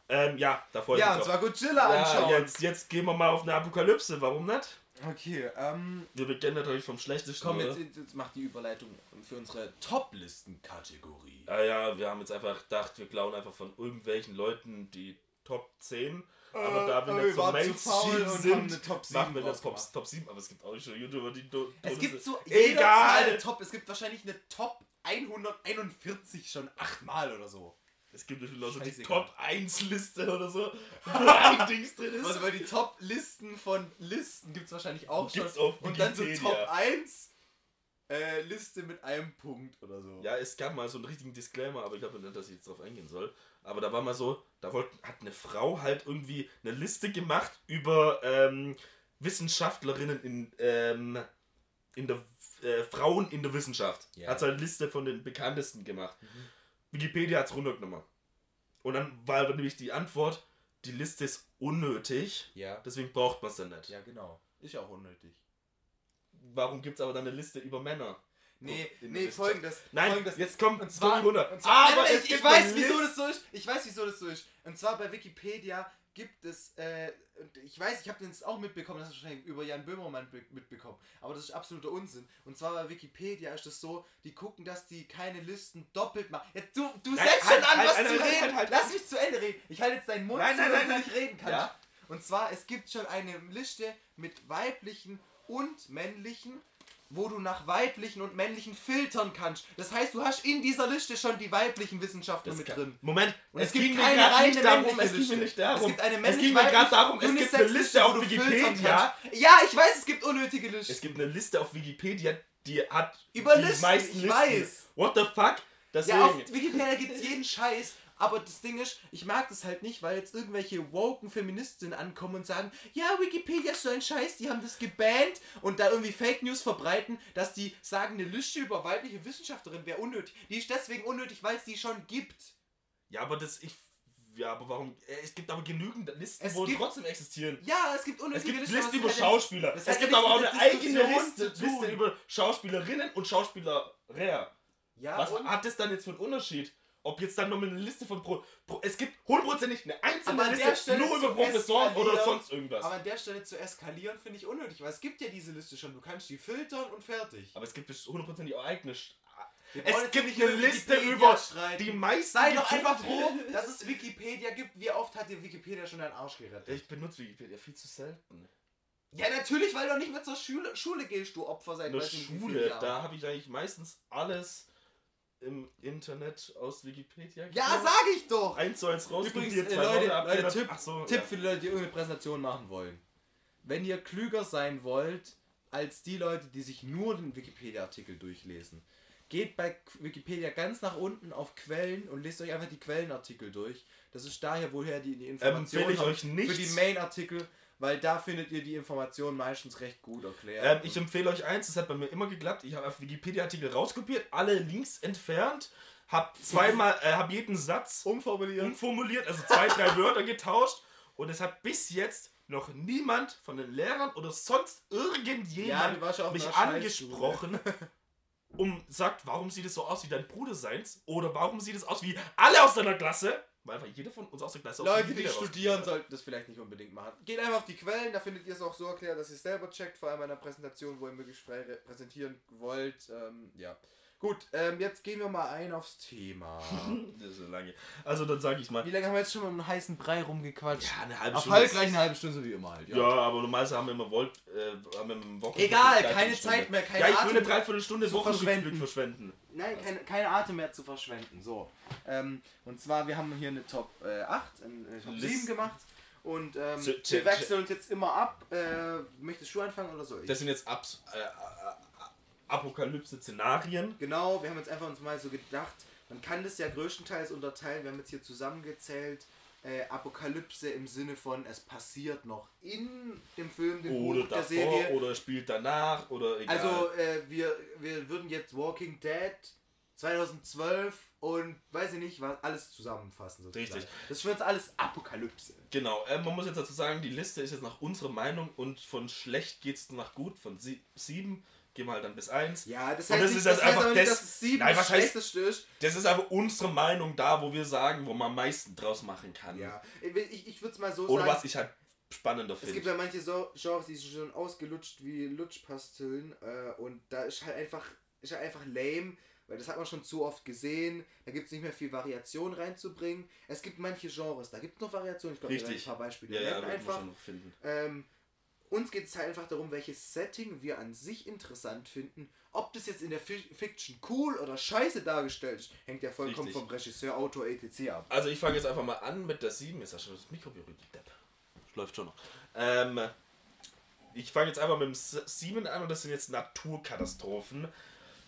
Ähm, ja, da freue ich Ja, mich und zwar Godzilla Ja, anschauen. jetzt, jetzt gehen wir mal auf eine Apokalypse. Warum nicht? Okay, ähm... Wir beginnen natürlich vom Schlechtesten. Komm, jetzt, jetzt mach die Überleitung für unsere Top-Listen-Kategorie. Ah ja, wir haben jetzt einfach gedacht, wir klauen einfach von irgendwelchen Leuten die Top 10. Aber da wir aber nicht so Äh, Mainstream sind, eine Top 7 machen wir eine Top. Top 7. Aber es gibt auch schon YouTuber, die... do- Es do- gibt so Egal. eine Top. Es gibt wahrscheinlich eine Top 141 schon achtmal oder so. Es gibt bestimmt auch so die. Top 1 Liste oder so, wo ein Dings drin ist. Also weil die Top-Listen von Listen gibt es wahrscheinlich auch Gibt's schon. Und dann so. Top 1 äh, Liste mit einem Punkt oder so. Ja, es gab mal so einen richtigen Disclaimer, aber ich glaube nicht, dass ich jetzt drauf eingehen soll. Aber da war mal so, da wollte, hat eine Frau halt irgendwie eine Liste gemacht über ähm, Wissenschaftlerinnen in, ähm, in der äh, Frauen in der Wissenschaft. Ja. Hat so eine Liste von den bekanntesten gemacht. Wikipedia hat es runtergenommen. Und dann war nämlich die Antwort, die Liste ist unnötig, Ja. deswegen braucht man es dann nicht. Ja, genau. Ist ja auch unnötig. warum gibt es aber dann eine Liste über Männer? Nee, nee, folgendes. Nein, folgendes. jetzt kommt Und zwar, 200. und zwar aber ich, ich weiß, wieso das so ist. Ich weiß, wieso das so ist. Und zwar bei Wikipedia gibt es, äh, und ich weiß, ich habe das auch mitbekommen, das ist wahrscheinlich über Jan Böhmermann be- mitbekommen, aber das ist absoluter Unsinn. Und zwar bei Wikipedia ist es so, die gucken, dass die keine Listen doppelt machen. Ja, du du Nein, setzt halt, schon an, halt, was halt, zu halt, reden. halt, halt. Lass mich zu Ende reden. Ich halte jetzt deinen Mund Nein, nein, damit nein, du nicht reden kannst. Ja. Und zwar, es gibt schon eine Liste mit weiblichen und männlichen, wo du nach weiblichen und männlichen filtern kannst. Das heißt, du hast in dieser Liste schon die weiblichen Wissenschaftler Das mit kann- drin. Moment, Und es, es gibt keine reine darum, männliche es ging mir nicht darum. Es gibt eine es ging mir gerade darum, es gibt eine Liste auf Wikipedia. Ja, ich weiß, es gibt unnötige Listen. Es gibt eine Liste auf Wikipedia, die hat Über die Listen, meisten ich Listen. weiß. What the fuck? Deswegen. Ja, auf Wikipedia gibt es jeden Scheiß. Aber das Ding ist, ich mag das halt nicht, weil jetzt irgendwelche woken Feministinnen ankommen und sagen, ja, Wikipedia ist so ein Scheiß, die haben das gebannt und da irgendwie Fake News verbreiten, dass die sagen, eine Liste über weibliche Wissenschaftlerin wäre unnötig. Die ist deswegen unnötig, weil es die schon gibt. ja, aber das ich ja, aber warum? äh, Es gibt aber genügend Listen, Es wo gibt- trotzdem existieren. Ja, es gibt Es unnötige gibt Listen. aber Listen über nichts- Schauspieler. Es gibt aber auch eine eigene Liste. Liste über Schauspielerinnen und Schauspieler. Ja, Was und? hat das dann jetzt für einen Unterschied? Ob jetzt dann nochmal eine Liste von Pro, Pro Es gibt hundertprozentig eine einzelne Aber Liste nur über Professoren oder sonst irgendwas. Aber an der Stelle zu eskalieren finde ich unnötig, weil es gibt ja diese Liste schon. Du kannst die filtern und fertig. Aber es gibt hundertprozentig auch eigene. Es gibt nicht eine Liste über die meisten. Sei doch einfach froh, dass es Wikipedia gibt. Wie oft hat dir Wikipedia schon deinen Arsch gerettet? Ich benutze Wikipedia viel zu selten. Ja, natürlich, weil du nicht mehr zur Schule, Schule gehst, du Opfer seit vielen Schule, da habe ich eigentlich meistens alles im Internet aus Wikipedia Ja, geklaut. sag ich doch! Eins zu eins rausprobiert, Übrigens, äh, Leute, Leute Tipp- so, Tipp ja. für die Leute, die irgendeine Präsentation machen wollen. Wenn ihr klüger sein wollt als die Leute, die sich nur den Wikipedia-Artikel durchlesen, geht bei Wikipedia ganz nach unten auf Quellen und lest euch einfach die Quellenartikel durch. Das ist daher, woher die, die Informationen empfehle ich euch nichts. für die Main-Artikel, weil da findet ihr die Informationen meistens recht gut erklärt. Ähm, ich empfehle euch eins, das hat bei mir immer geklappt. Ich habe auf Wikipedia-Artikel rauskopiert, alle Links entfernt, habe zweimal, äh, habe jeden Satz umformulieren. umformuliert, also zwei, drei Wörter getauscht und es hat bis jetzt noch niemand von den Lehrern oder sonst irgendjemand ja mich angesprochen und sagt, warum sieht es so aus wie dein Bruder seins oder warum sieht es aus wie alle aus deiner Klasse, weil einfach jeder von uns aus der Klasse Leute, die Wikipedia studieren, sollten das vielleicht nicht unbedingt machen. Geht einfach auf die Quellen, da findet ihr es auch so erklärt, dass ihr es selber checkt, vor allem bei einer Präsentation, wo ihr möglichst frei re- präsentieren wollt. Ähm, ja. Gut, ähm, jetzt gehen wir mal ein aufs Thema. Das ist so lange. Also dann sage ich mal, Wie lange haben wir jetzt schon um einen heißen Brei rumgequatscht? ja, eine halbe Erfolgreich eine halbe Stunde, so wie immer halt. Ja, aber normalerweise haben wir immer Volt, äh, haben wir im Wochen Egal, keine Zeit mehr, keine Ja, ich will Atem eine Dreiviertelstunde Wochenrückblick verschwenden. Nein, keine, keine Atem mehr zu verschwenden. So. Ähm, und zwar, wir haben hier eine Top äh, 8, eine Top List- 7 gemacht. Und ähm, wir wechseln uns jetzt immer ab. Äh, möchtest du anfangen oder soll ich? Das sind jetzt Abs äh, äh, Apokalypse-Szenarien. Genau, wir haben jetzt einfach uns mal so gedacht, man kann das ja größtenteils unterteilen, wir haben jetzt hier zusammengezählt, äh, Apokalypse im Sinne von, es passiert noch in dem Film, dem Oder Buch, der davor, Serie. oder spielt danach, oder egal. Also äh, wir, wir würden jetzt Walking Dead 2012 und weiß ich nicht, was alles zusammenfassen. Sozusagen. Richtig. Das ist für uns alles Apokalypse. Genau, äh, man muss jetzt dazu sagen, die Liste ist jetzt nach unserer Meinung und von schlecht geht's nach gut, von sie sieben gehen wir halt dann bis eins. Ja, das Und heißt, das nicht, ist das jetzt heißt einfach aber nicht, dass es sieben Nein, das was heißt- Schlechteste ist. Das ist aber unsere Meinung da, wo wir sagen, wo man am meisten draus machen kann. Ja, ich, ich würde es mal so Oder sagen. was ich halt spannender Es gibt finde. ja manche so Genres, die sind schon ausgelutscht wie Lutschpastillen äh, und da ist halt einfach ist halt einfach lame, weil das hat man schon zu oft gesehen. Da gibt es nicht mehr viel Variation reinzubringen. Es gibt manche Genres, da gibt es noch Variationen. Ich glaube, Richtig. ein paar Beispiele Ja, ja, einfach. schon noch finden. Ähm, uns geht es halt einfach darum, welches Setting wir an sich interessant finden. Ob das jetzt in der Fi Fiction cool oder scheiße dargestellt ist, hängt ja vollkommen Richtig. vom Regisseur, Autor, etc. ab. Also ich fange jetzt einfach mal an mit der 7. Ist ja schon das Mikro berührt, Depp. Läuft schon noch. Ähm, ich fange jetzt einfach mit dem 7 an und das sind jetzt Naturkatastrophen.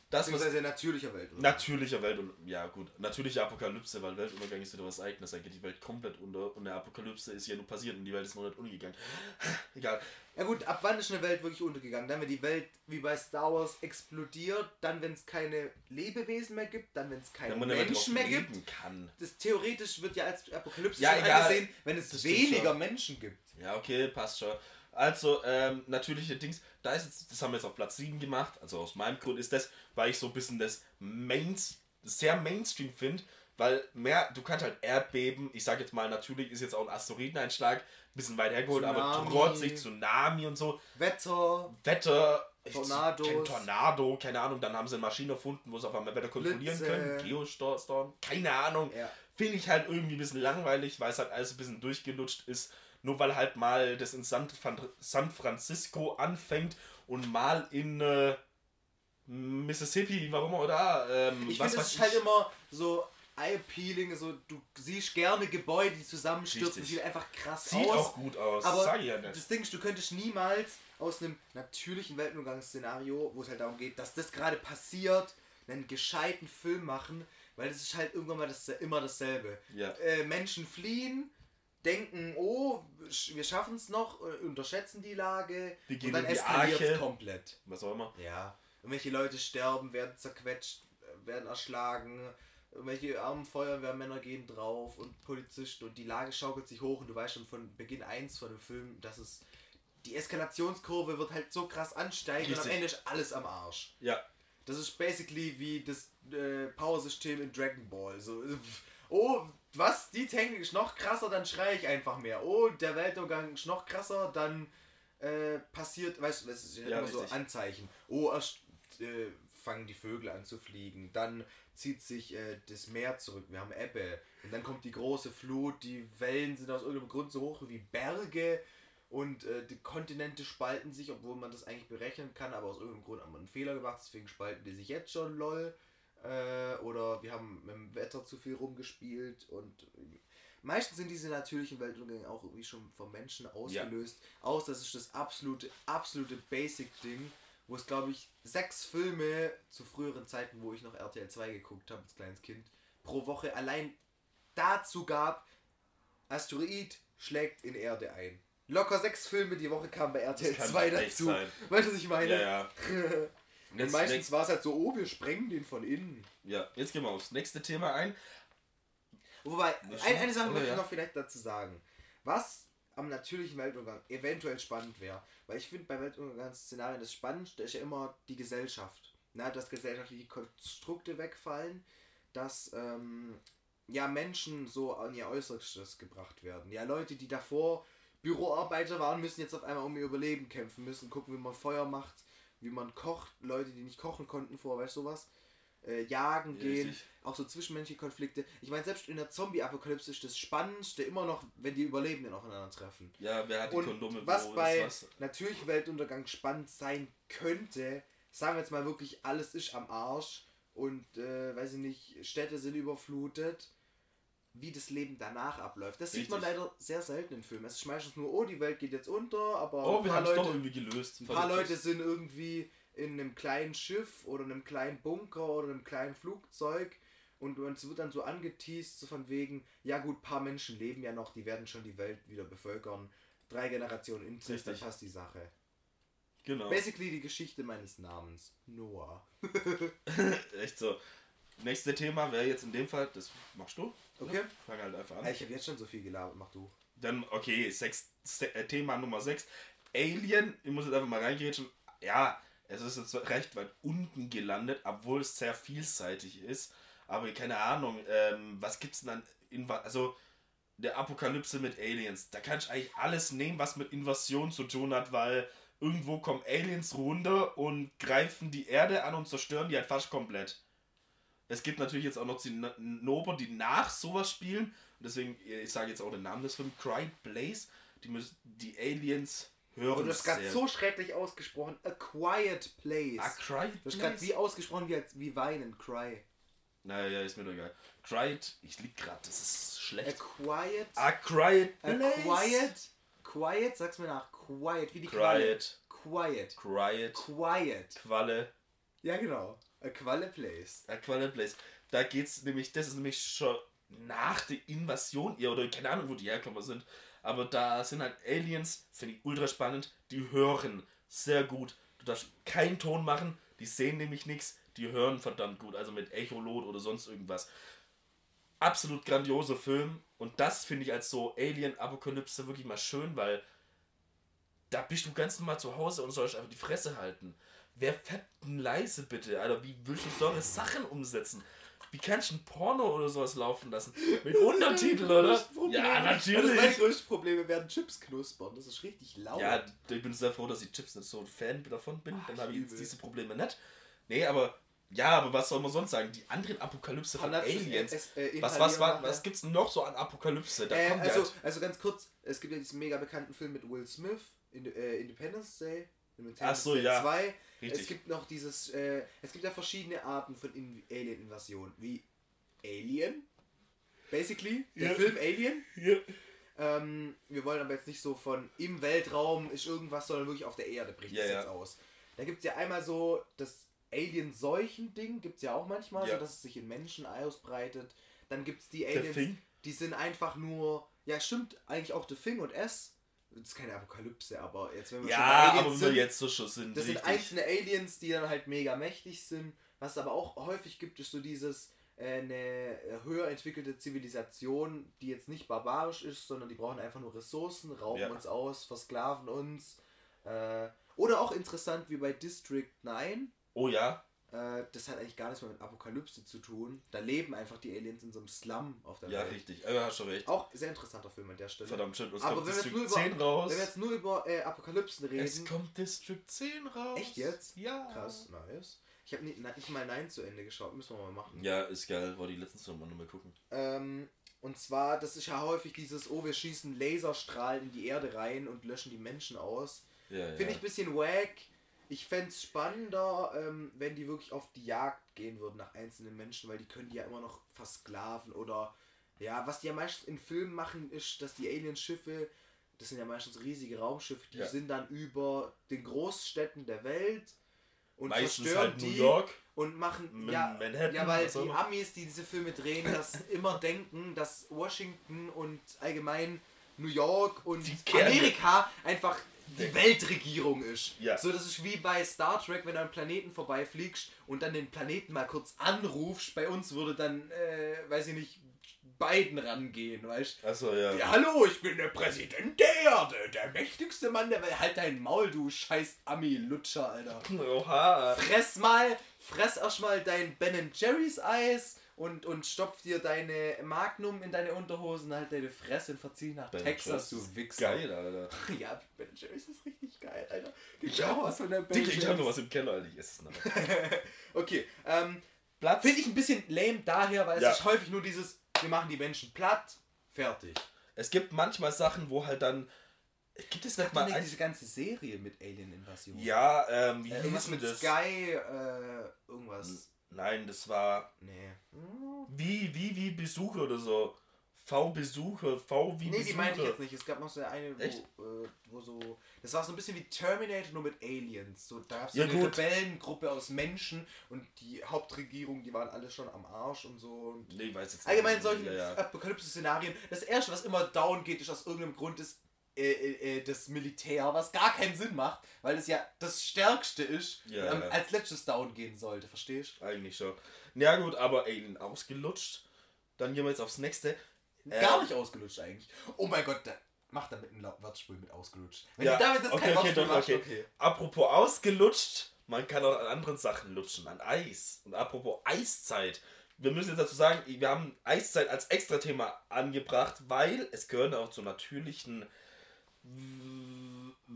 Das, was Beziehungsweise natürlicher Welt. natürlicher Welt und ja gut, natürliche Apokalypse, weil Weltuntergang ist wieder was eigenes, dann geht die Welt komplett unter und eine Apokalypse ist ja nur passiert und die Welt ist noch nicht untergegangen. Egal. Ja gut, ab wann ist eine Welt wirklich untergegangen? Dann, wenn die Welt wie bei Star Wars explodiert, dann, wenn es keine Lebewesen mehr gibt, dann, wenn es keine drauf Menschen mehr gibt. kann. Das theoretisch wird ja als Apokalypse Ja, schon angesehen, wenn es weniger schon. Menschen gibt. Ja, okay, passt schon. Also, ähm, natürliche Dings, da ist jetzt, das haben wir jetzt auf Platz 7 gemacht, also aus meinem Grund ist das, weil ich so ein bisschen das Mains, sehr Mainstream finde, weil mehr, du kannst halt Erdbeben, ich sag jetzt mal, natürlich ist jetzt auch ein Asteroideneinschlag, ein bisschen weit hergeholt, aber Tsunami. trotzdem Tsunami und so, Wetter, Wetter, kein Tornado, keine Ahnung, dann haben sie eine Maschine erfunden, wo sie auf einmal Wetter kontrollieren Blitze. können, Geostorm, keine Ahnung. Ja. Finde ich halt irgendwie ein bisschen langweilig, weil es halt alles ein bisschen durchgelutscht ist. Nur weil halt mal das in San, San Francisco anfängt und mal in äh, Mississippi, warum auch da. Ähm, Ich finde, es ist halt immer so eye-peeling, so du siehst gerne Gebäude, die zusammenstürzen, sieht einfach krass Sieht aus. auch gut aus, aber sag ich ja nicht. das Ding ist, du könntest niemals aus einem natürlichen Weltuntergangsszenario, wo es halt darum geht, dass das gerade passiert, einen gescheiten Film machen, weil das ist halt irgendwann mal das, immer dasselbe. Ja. Äh, Menschen fliehen, denken, oh, wir schaffen es noch, äh, unterschätzen die Lage Die und dann eskaliert es komplett. Was auch immer. Ja, irgendwelche Leute sterben, werden zerquetscht, äh, werden erschlagen, irgendwelche armen Feuerwehrmänner gehen drauf und Polizisten und die Lage schaukelt sich hoch und du weißt schon von Beginn 1 von dem Film, dass es die Eskalationskurve wird halt so krass ansteigen und am Richtig. Ende ist alles am Arsch. Ja. Das ist basically wie das äh, Power-System in Dragon Ball. So, oh, was? Die Technik ist noch krasser, dann schreie ich einfach mehr. Oh, der Weltuntergang ist noch krasser, dann äh, passiert, weißt du, das ist ja immer so. Anzeichen. Oh, erst äh, fangen die Vögel an zu fliegen, dann zieht sich äh, das Meer zurück, wir haben Ebbe und dann kommt die große Flut, die Wellen sind aus irgendeinem Grund so hoch wie Berge und äh, die Kontinente spalten sich, obwohl man das eigentlich berechnen kann, aber aus irgendeinem Grund haben wir einen Fehler gemacht, deswegen spalten die sich jetzt schon, lol. Äh, oder wir haben mit dem Wetter zu viel rumgespielt und meistens sind diese natürlichen Weltuntergänge auch irgendwie schon vom Menschen ausgelöst. Aus, das ist das absolute, absolute Basic-Ding, wo es glaube ich sechs Filme zu früheren Zeiten, wo ich noch RTL 2 geguckt habe als kleines Kind, pro Woche allein dazu gab, Asteroid schlägt in Erde ein. Locker sechs Filme die Woche kamen bei RTL kann 2 echt dazu. sein. Weißt du, was ich meine? Ja, ja. Und Jetzt, meistens war es halt so, oh, wir sprengen den von innen. ja, jetzt gehen wir aufs nächste Thema ein. Wobei, ein, eine Sache Oder möchte ich ja? noch vielleicht dazu sagen. Was am natürlichen Weltuntergang eventuell spannend wäre, weil ich finde bei Weltuntergangsszenarien das Spannendste ist ja immer die Gesellschaft. Na, dass gesellschaftliche Konstrukte wegfallen, dass ähm, ja Menschen so an ihr Äußerstes gebracht werden. Ja, Leute, die davor Büroarbeiter waren, müssen jetzt auf einmal um ihr Überleben kämpfen, müssen gucken, wie man Feuer macht, wie man kocht, Leute, die nicht kochen konnten vor, weißt du sowas? Äh, jagen gehen, Richtig. auch so zwischenmenschliche Konflikte. Ich meine, selbst in der Zombie-Apokalypse ist das Spannendste immer noch, wenn die Überlebenden aufeinandertreffen. Ja, wer hat die Und Kondome was bei was? natürlichem Weltuntergang spannend sein könnte, sagen wir jetzt mal wirklich, alles ist am Arsch und, äh, weiß ich nicht, Städte sind überflutet, wie das Leben danach abläuft. Das sieht man Richtig. leider sehr selten in Filmen. Es ist meistens nur, oh, die Welt geht jetzt unter, aber Oh, ein wir paar haben es doch Leute, irgendwie gelöst. ein paar Leute sind irgendwie in einem kleinen Schiff oder einem kleinen Bunker oder einem kleinen Flugzeug und es wird dann so angeteased, so von wegen, ja gut, paar Menschen leben ja noch, die werden schon die Welt wieder bevölkern. Drei Generationen Inzest, dann Richtig. passt die Sache. Genau. Basically die Geschichte meines Namens. Noah. Echt so. Nächste Thema wäre jetzt in dem Fall, das machst du? Okay. Fang halt einfach an. Ich habe jetzt schon so viel gelabert, mach du. Dann, okay, sechs, se, äh, Thema Nummer 6. Alien, ich muss jetzt einfach mal reingrätschen. Ja, es ist jetzt recht weit unten gelandet, obwohl es sehr vielseitig ist. Aber keine Ahnung, ähm, was gibt's denn dann? Inva also, der Apokalypse mit Aliens. Da kann ich eigentlich alles nehmen, was mit Invasion zu tun hat, weil irgendwo kommen Aliens runter und greifen die Erde an und zerstören die halt fast komplett. Es gibt natürlich jetzt auch noch die No- Nober, die nach sowas spielen. Und deswegen, ich sage jetzt auch den Namen des Films, Cry Blaze. Die müssen die Aliens hören. Und du hast gerade so schrecklich ausgesprochen. A quiet place. Ah, Cry du hast gerade Blaze? wie ausgesprochen wie, als, wie weinen. Cry. Naja, ist mir doch egal. Cry, ich lieg gerade, das ist A schlecht. quiet. Ah, Cry A Blaze. quiet. Quiet, sag's mir nach. Quiet, wie die Qualle. Quiet. Quiet. Quiet. Quiet. Qualle. Ja, genau. A Qualle Place. A Quiet Place. Da geht's nämlich, das ist nämlich schon nach der Invasion, ja, oder keine Ahnung, wo die herkommen sind. Aber da sind halt Aliens, finde ich ultra spannend, die hören sehr gut. Du darfst keinen Ton machen, die sehen nämlich nichts, die hören verdammt gut, also mit Echolot oder sonst irgendwas. Absolut grandioser Film und das finde ich als so Alien-Apokalypse wirklich mal schön, weil da bist du ganz normal zu Hause und sollst einfach die Fresse halten. Wer denn leise bitte, Alter? Wie willst du solche Sachen umsetzen? Wie kannst du ein Porno oder sowas laufen lassen? Mit Untertitel, oder? Ja, Das natürlich. meine größten Probleme werden Chips knuspern. Das ist richtig laut. Ja, ich bin sehr froh, dass ich Chips nicht so ein Fan davon bin. Ach, Dann habe ich jetzt diese Probleme nicht. Nee, aber ja, aber was soll man sonst sagen? Die anderen Apokalypse von Aliens. es- äh, Was, was, inhalieren was, nachher. was gibt's denn noch so an Apokalypse? Da Äh, also, halt. also ganz kurz, es gibt ja diesen mega bekannten Film mit Will Smith, in, äh, Independence Day. Ach so, ja. 2. Es gibt noch dieses, äh, es gibt ja verschiedene Arten von In Alien-Invasion. Wie Alien, basically, der Ja. Film Alien. Ja. Ähm, wir wollen aber jetzt nicht so von im Weltraum ist irgendwas, sondern wirklich auf der Erde bricht Ja, es ja. jetzt aus. Da gibt es ja einmal so das Alien-Seuchen-Ding, gibt es ja auch manchmal, so dass es sich in Menschen ausbreitet. Dann gibt es die Aliens, die sind einfach nur, ja stimmt, eigentlich auch The Thing und S. Das ist keine Apokalypse, aber jetzt wenn wir Ja, schon aber sind, jetzt so schon sind. das sind richtig. einzelne Aliens, die dann halt mega mächtig sind. Was es aber auch häufig gibt, ist so dieses äh, eine äh, höher entwickelte Zivilisation, die jetzt nicht barbarisch ist, sondern die brauchen einfach nur Ressourcen, rauben Ja. uns aus, versklaven uns. Äh, oder auch interessant wie bei District 9. Oh ja, Äh, das hat eigentlich gar nichts mehr mit Apokalypse zu tun. Da leben einfach die Aliens in so einem Slum auf der ja, Welt. richtig. Ja, hast schon recht. Auch sehr interessanter Film an der Stelle. Verdammt schön. Es Aber wenn wir, District über, 10 raus. wenn wir jetzt nur über äh, Apokalypsen reden. Es kommt District 10 raus. Echt jetzt? Ja. Krass, nice. Ich habe nicht, nicht mal Nein zu Ende geschaut, müssen wir mal machen. Ja, ist geil. War die letzten Mal nochmal gucken. Ähm, und zwar, das ist ja häufig dieses, oh, wir schießen Laserstrahlen in die Erde rein und löschen die Menschen aus. Ja, ja. Finde ich ein bisschen wack. Ich fände es spannender, ähm, wenn die wirklich auf die Jagd gehen würden nach einzelnen Menschen, weil die können die ja immer noch versklaven oder ja, was die ja meistens in Filmen machen, ist, dass die Alienschiffe, das sind ja meistens riesige Raumschiffe, die Ja. sind dann über den Großstädten der Welt und Meistens zerstören halt die New York. und machen M- ja, Manhattan, ja, weil die. Amis, die diese Filme drehen, das immer denken, dass Washington und allgemein New York und. Amerika einfach die Weltregierung ist. Ja. So, das ist wie bei Star Trek, wenn du an einen Planeten vorbeifliegst und dann den Planeten mal kurz anrufst. Bei uns würde dann, äh, weiß ich nicht, Biden rangehen, weißt Achso, ja. ja, hallo, ich bin der Präsident der Erde, der mächtigste Mann der Welt. Halt dein Maul, du scheiß Ami-Lutscher, Alter. Oha. Fress mal, fress erstmal dein Ben Jerry's Eis und, und stopf dir deine Magnum in deine Unterhosen, halt deine Fresse und verzieh nach Ben Texas, Jerry's du Wichser. Geil, Alter. Ja, Ben Jerry's ist richtig geil, Alter. Gib Ich auch. was von der Ben ich hab noch Jerry's. was im Keller, Alter. Ich esse es noch. Okay, ähm, Platz. finde ich ein bisschen lame daher, weil Ja. es ist häufig nur dieses, wir machen die Menschen platt, fertig. Es gibt manchmal Sachen, wo halt dann. Gibt es nicht Mal diese ganze Serie mit Alien-Invasion. Ja, ähm, wie Äh, hieß mit das? Sky, äh, irgendwas. Nein, das war. Nee. Wie, wie, wie Besucher oder so. V-Besucher, V wie Nee, die Besucher. meine ich jetzt nicht. Es gab noch so eine, wo, äh, wo so. Das war so ein bisschen wie Terminator, nur mit Aliens. So, da gab es so Ja, eine gut. Rebellengruppe aus Menschen und die Hauptregierung, die waren alle schon am Arsch und so. Und Nee, ich weiß jetzt allgemein nicht. solchen Ja, ja. Apokalypse-Szenarien. Das erste, was immer down geht, ist aus irgendeinem Grund ist äh, äh, äh, das Militär, was gar keinen Sinn macht, weil es ja das Stärkste ist, Ja, ähm, ja. als letztes down gehen sollte, verstehst Eigentlich schon. Ja, gut, aber Alien ausgelutscht. Dann gehen wir jetzt aufs nächste. du? Äh, Gar nicht ausgelutscht eigentlich. Oh mein Gott, da, mach damit ein Wortspiel mit ausgelutscht. Wenn Ja, du damit jetzt okay, kein okay, doch, machst, okay. okay. Apropos ausgelutscht, man kann auch an anderen Sachen lutschen, an Eis. Und apropos Eiszeit. Wir müssen jetzt dazu sagen, wir haben Eiszeit als Extra-Thema angebracht, weil es gehört auch zum natürlichen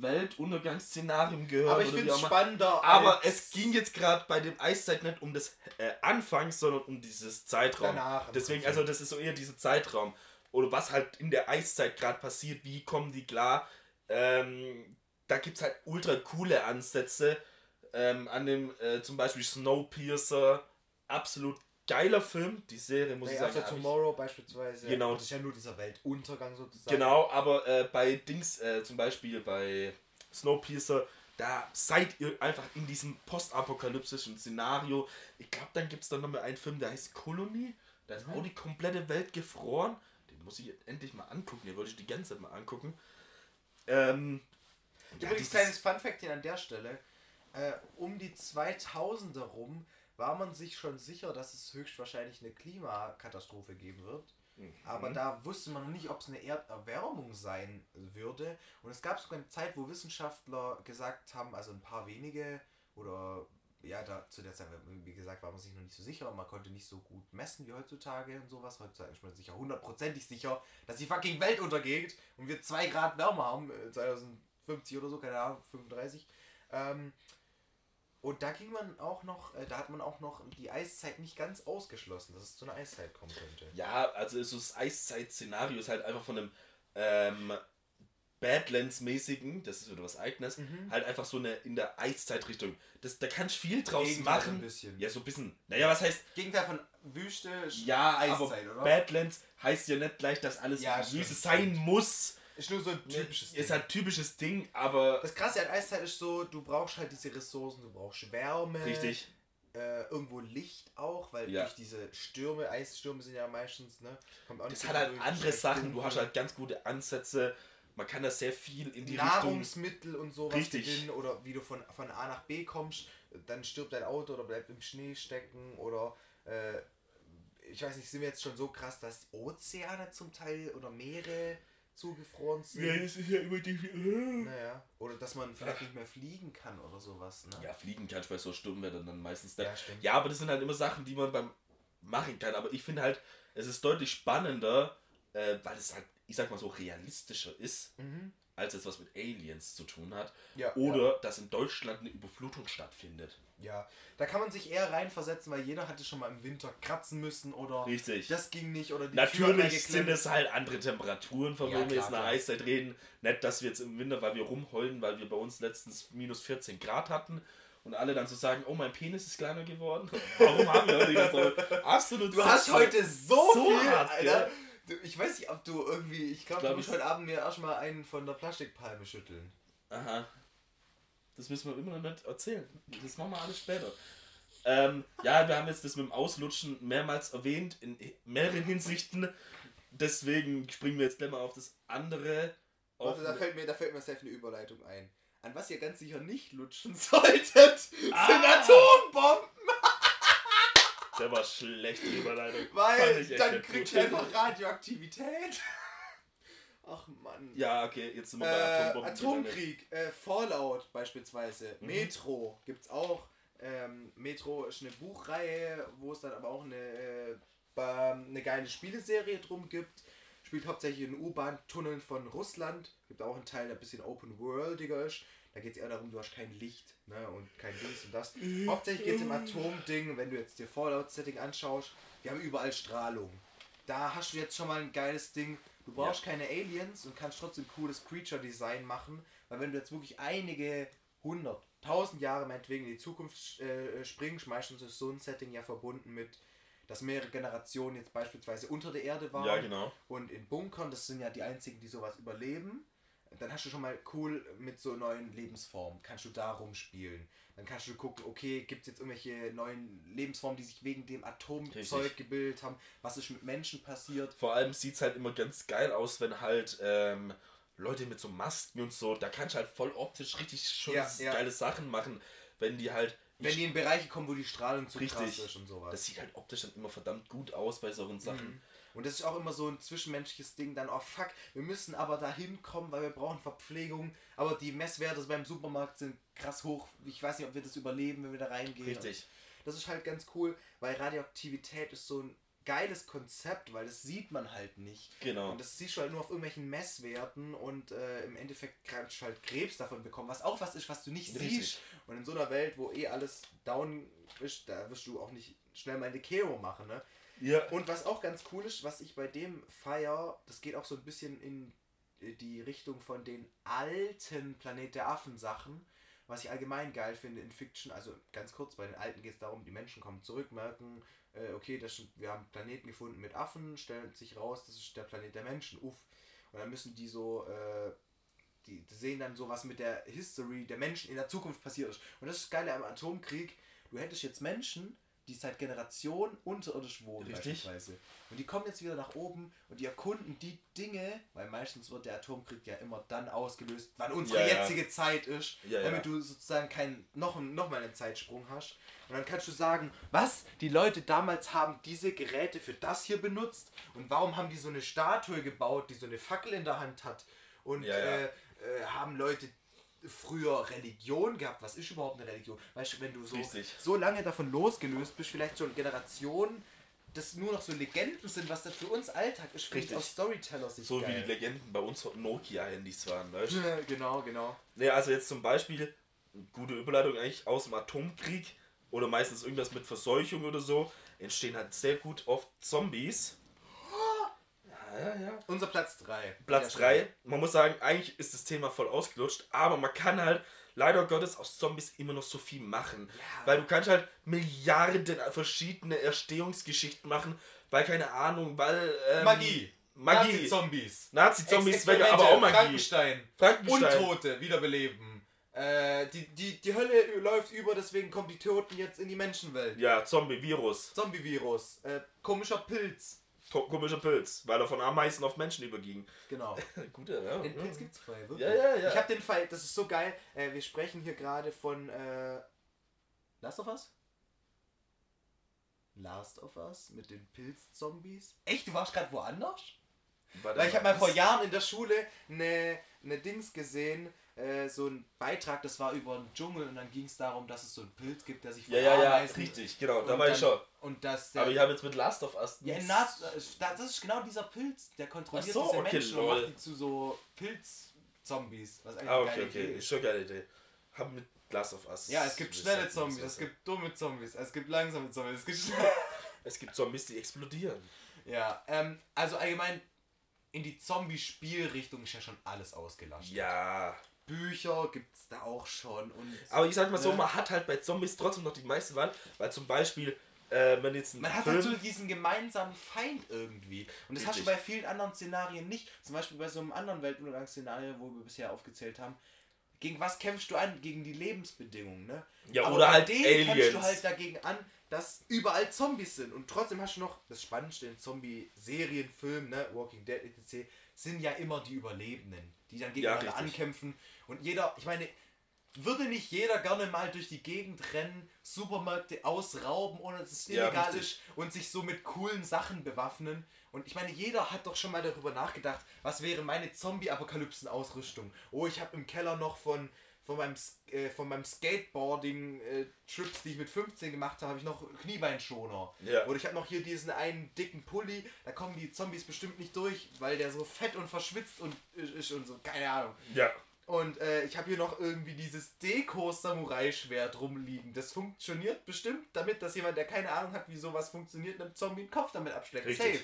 Weltuntergangsszenarium gehört. Aber ich finde es spannender. Aber es ging jetzt gerade bei dem Eiszeit nicht um das äh, Anfang, sondern um dieses Zeitraum. Danach Deswegen, also das ist so eher dieser Zeitraum. Oder was halt in der Eiszeit gerade passiert, wie kommen die klar. Ähm, da gibt es halt ultra coole Ansätze. Ähm, an dem äh, zum Beispiel Snowpiercer. Absolut geiler Film. Die Serie muss Day ich sagen. After ich- Tomorrow beispielsweise. Genau. Das ist ja nur dieser Weltuntergang sozusagen. Genau, aber äh, bei Dings, äh, zum Beispiel bei Snowpiercer, da seid ihr einfach in diesem postapokalyptischen Szenario. Ich glaube, dann gibt es dann nochmal einen Film, der heißt Colony. Da ist Mhm. auch die komplette Welt gefroren. Den muss ich jetzt endlich mal angucken. Den wollte ich die ganze Zeit mal angucken. Ähm, ja, Übrigens, dieses- kleines Funfact hier an der Stelle. Äh, um die 2000er rum war man sich schon sicher, dass es höchstwahrscheinlich eine Klimakatastrophe geben wird. Aber da wusste man noch nicht, ob es eine Erderwärmung sein würde. Und es gab sogar eine Zeit, wo Wissenschaftler gesagt haben, also ein paar wenige oder ja, da zu der Zeit, wie gesagt, war man sich noch nicht so sicher. Man konnte nicht so gut messen wie heutzutage und sowas. Heutzutage ist man sicher hundertprozentig sicher, dass die fucking Welt untergeht und wir zwei Grad wärmer haben, 2050 oder so, keine Ahnung, 35. Ähm, und da ging man auch noch, äh, da hat man auch noch die Eiszeit nicht ganz ausgeschlossen, dass es zu einer Eiszeit kommen könnte. Ja, also so das Eiszeit-Szenario ist halt einfach von einem ähm, Badlands-mäßigen, das ist wieder was Eigenes, Mhm. halt einfach so eine in der Eiszeitrichtung. Das, da kannst du viel draus Gegenteil machen. ein bisschen. Ja, so ein bisschen. Naja, was heißt. Gegenteil von Wüste, Ja, Eiszeit, aber oder? Badlands heißt ja nicht gleich, dass alles Ja, Wüste sein muss. Ist nur so ein typisches Ist Ding. halt typisches Ding, aber. Das Krasse an Eiszeit ist so, du brauchst halt diese Ressourcen, du brauchst Wärme, Richtig. äh, irgendwo Licht auch, weil Ja. durch diese Stürme, Eisstürme sind ja meistens, ne? Kommt auch Das hat so halt andere Sachen. Du hast halt ganz gute Ansätze. Man kann da sehr viel in die Richtung. Nahrungsmittel und sowas Richtig. gewinnen oder wie du von, von A nach B kommst, dann stirbt dein Auto oder bleibt im Schnee stecken oder äh, ich weiß nicht, sind wir jetzt schon so krass, dass Ozeane zum Teil oder Meere zugefroren sind? das ist ja immer die. Naja, oder dass man vielleicht nicht mehr fliegen kann oder sowas, ne? Ja, fliegen kannst du bei so Sturmwetter dann meistens nicht. Ja, stimmt. Ja, aber das sind halt immer Sachen, die man beim machen kann. Aber ich finde halt, es ist deutlich spannender, äh, weil es halt, ich sag mal so, realistischer ist, Mhm. Als es was mit Aliens zu tun hat. Ja, Oder dass in Deutschland eine Überflutung stattfindet. Ja, da kann man sich eher reinversetzen, weil jeder hatte schon mal im Winter kratzen müssen oder Richtig. das ging nicht oder die Natürlich sind es halt andere Temperaturen, von Ja, denen wir jetzt in der. Eiszeit reden. Nicht, dass wir jetzt im Winter, weil wir rumheulen, weil wir bei uns letztens minus 14 Grad hatten und alle dann so sagen, oh, mein Penis ist kleiner geworden. Warum haben wir heute Zeit? Absolut. Du hast heute so, So viel, hart, Alter. Du, Ich weiß nicht, ob du irgendwie, ich glaube, Glaub du musst heute Abend mir erstmal einen von der Plastikpalme schütteln. Aha. Das müssen wir immer noch nicht erzählen. Das machen wir alles später. Ähm, ja, wir haben jetzt das mit dem Auslutschen mehrmals erwähnt, in mehreren Hinsichten. Deswegen springen wir jetzt gleich mal auf das andere. Auf Warte, da fällt mir, da fällt mir safe eine Überleitung ein. An was ihr ganz sicher nicht lutschen solltet, sind Ah! Atombomben, der war schlecht, die Überleitung. Weil dann kriegt ihr einfach Radioaktivität. Ach Mann. Ja, okay, jetzt sind wir bei Äh, Atombomben. Atomkrieg, äh, Fallout beispielsweise, Mhm. Metro gibt's auch. Ähm, Metro ist eine Buchreihe, wo es dann aber auch eine, äh, eine geile Spieleserie drum gibt. Spielt hauptsächlich in U-Bahn-Tunneln von Russland. Gibt auch einen Teil, der ein bisschen open-worldiger ist. Da geht es eher darum, du hast kein Licht ne, und kein Dings und das. Hauptsächlich geht es im Atomding, wenn du jetzt dir Fallout-Setting anschaust. Wir haben überall Strahlung. Da hast du jetzt schon mal ein geiles Ding. Du brauchst keine Aliens und kannst trotzdem cooles Creature-Design machen. Weil wenn du jetzt wirklich einige hundert, tausend Jahre meinetwegen in die Zukunft äh, springst, meistens ist so ein Setting ja verbunden mit, dass mehrere Generationen jetzt beispielsweise unter der Erde waren. Ja, genau. Und in Bunkern, das sind ja die einzigen, die sowas überleben. Dann hast du schon mal cool mit so neuen Lebensformen. Kannst du da rumspielen. Dann kannst du gucken, okay, gibt es jetzt irgendwelche neuen Lebensformen, die sich wegen dem Atomzeug Richtig. gebildet haben? Was ist mit Menschen passiert? Vor allem sieht es halt immer ganz geil aus, wenn halt ähm, Leute mit so Masken und so, da kannst du halt voll optisch richtig schön Ja, ja. geile Sachen machen, wenn die halt. Wenn die in Bereiche kommen, wo die Strahlung zu Richtig. krass ist und sowas. das sieht halt optisch dann immer verdammt gut aus bei solchen Sachen. Mhm. Und das ist auch immer so ein zwischenmenschliches Ding, dann, oh fuck, wir müssen aber da hinkommen, weil wir brauchen Verpflegung, aber die Messwerte beim Supermarkt sind krass hoch. Ich weiß nicht, ob wir das überleben, wenn wir da reingehen. Richtig. Das ist halt ganz cool, weil Radioaktivität ist so ein geiles Konzept, weil das sieht man halt nicht. Genau. Und das siehst du halt nur auf irgendwelchen Messwerten und äh, im Endeffekt kannst du halt Krebs davon bekommen, was auch was ist, was du nicht Richtig. siehst. Und in so einer Welt, wo eh alles down ist, da wirst du auch nicht schnell mal eine Keo machen, ne? Ja. Und was auch ganz cool ist, was ich bei dem feier, das geht auch so ein bisschen in die Richtung von den alten Planet der Affen Sachen, was ich allgemein geil finde in Fiction. Also ganz kurz, bei den alten geht es darum, die Menschen kommen zurück, merken, äh, okay, das, wir haben Planeten gefunden mit Affen, stellen sich raus, das ist der Planet der Menschen, uff. Und dann müssen die so, äh, die, die sehen dann so, was mit der History der Menschen in der Zukunft passiert ist. Und das ist das Geile am Atomkrieg, du hättest jetzt Menschen, die seit Generationen unterirdisch wohnen Richtig. beispielsweise. Und die kommen jetzt wieder nach oben und die erkunden die Dinge, weil meistens wird der Atomkrieg ja immer dann ausgelöst, wann unsere Ja, ja. jetzige Zeit ist, Ja, ja. damit du sozusagen keinen noch, noch mal einen Zeitsprung hast. Und dann kannst du sagen, was die Leute damals haben diese Geräte für das hier benutzt und warum haben die so eine Statue gebaut, die so eine Fackel in der Hand hat und Ja, ja. Äh, äh, haben Leute früher Religion gehabt. Was ist überhaupt eine Religion? Weißt du, wenn du so, Richtig. so lange davon losgelöst bist, vielleicht schon Generationen, das nur noch so Legenden sind, was das für uns Alltag ist, finde aus Storyteller-Sicht So wie geil. die Legenden bei uns Nokia-Handys waren, weißt du? genau, genau. Ne, also jetzt zum Beispiel, gute Überleitung eigentlich aus dem Atomkrieg oder meistens irgendwas mit Verseuchung oder so, entstehen halt sehr gut oft Zombies. Ja. Unser Platz 3. Platz 3, man muss sagen, eigentlich ist das Thema voll ausgelutscht, aber man kann halt leider Gottes aus Zombies immer noch so viel machen. Ja. Weil du kannst halt Milliarden verschiedene Erstehungsgeschichten machen, weil keine Ahnung, weil... Ähm, Magie. Magie. Nazi-Zombies. Nazi-Zombies, aber auch Magie. Frankenstein. Frankenstein. Untote wiederbeleben. Äh, die, die, die Hölle läuft über, deswegen kommen die Toten jetzt in die Menschenwelt. Ja, Zombie-Virus. Zombie-Virus. Äh, komischer Pilz. Komischer Pilz, weil er von Ameisen auf Menschen überging. Genau. Guter, ja. Den Pilz gibt's frei, wirklich. Ja, ja, ja. Ich habe den Fall, das ist so geil. Äh, wir sprechen hier gerade von äh, Last of Us? Last of Us mit den Pilzzombies? Echt, du warst gerade woanders? Weil ich habe mal vor Jahren in der Schule eine ne Dings gesehen, äh, so ein Beitrag, das war über den Dschungel und dann ging es darum, dass es so einen Pilz gibt, der sich von Ja, ja, ja, Ameisen- richtig, genau, da und war ich dann- schon. Und dass der, Aber ich habe jetzt mit Last of Us. ja, in nichts- Nas, das ist genau dieser Pilz, der kontrolliert Ach so, diese okay, Menschen und lol. macht die zu so Pilz-Zombies. Was eigentlich Ah, eine okay, geile okay. Idee Ist schon eine geile Idee. Hab mit Last of Us. Ja, es gibt schnelle Zombies, es gibt dumme Zombies, es gibt langsame Zombies, es gibt schnell. Es gibt Zombies, die explodieren. Ja, ähm, also allgemein in die Zombie-Spielrichtung ist ja schon alles ausgelastet. Ja. Bücher gibt's da auch schon und Aber ich sag mal so, man hat halt bei Zombies trotzdem noch die meiste Wahl, weil zum Beispiel, äh, wenn jetzt ein man hat Film. halt so diesen gemeinsamen Feind irgendwie. Und das hast du Richtig. bei vielen anderen Szenarien nicht. Zum Beispiel bei so einem anderen Weltuntergangsszenario, wo wir bisher aufgezählt haben. Gegen was kämpfst du an? Gegen die Lebensbedingungen, ne? Ja, Aber oder halt denen kämpfst Aliens. du halt dagegen an, dass überall Zombies sind. Und trotzdem hast du noch das Spannendste in Zombie-Serien, Filmen, ne? Walking Dead, etc. sind ja immer die Überlebenden, die dann gegeneinander richtig. ankämpfen. Und jeder, ich meine, würde nicht jeder gerne mal durch die Gegend rennen, Supermärkte ausrauben, ohne dass es Ja, illegal richtig. ist und sich so mit coolen Sachen bewaffnen? Und ich meine, jeder hat doch schon mal darüber nachgedacht, was wäre meine Zombie-Apokalypsen-Ausrüstung? Oh, ich habe im Keller noch von, von meinem, äh, von meinem Skateboarding-Trips, die ich mit 15 gemacht habe, habe ich noch Kniebeinschoner. Ja. Oder ich habe noch hier diesen einen dicken Pulli, da kommen die Zombies bestimmt nicht durch, weil der so fett und verschwitzt und ist ist und so, keine Ahnung. Ja. Und äh, ich habe hier noch irgendwie dieses Deko-Samurai-Schwert rumliegen. Das funktioniert bestimmt damit, dass jemand, der keine Ahnung hat, wie sowas funktioniert, einem Zombie den Kopf damit abschlägt. Richtig.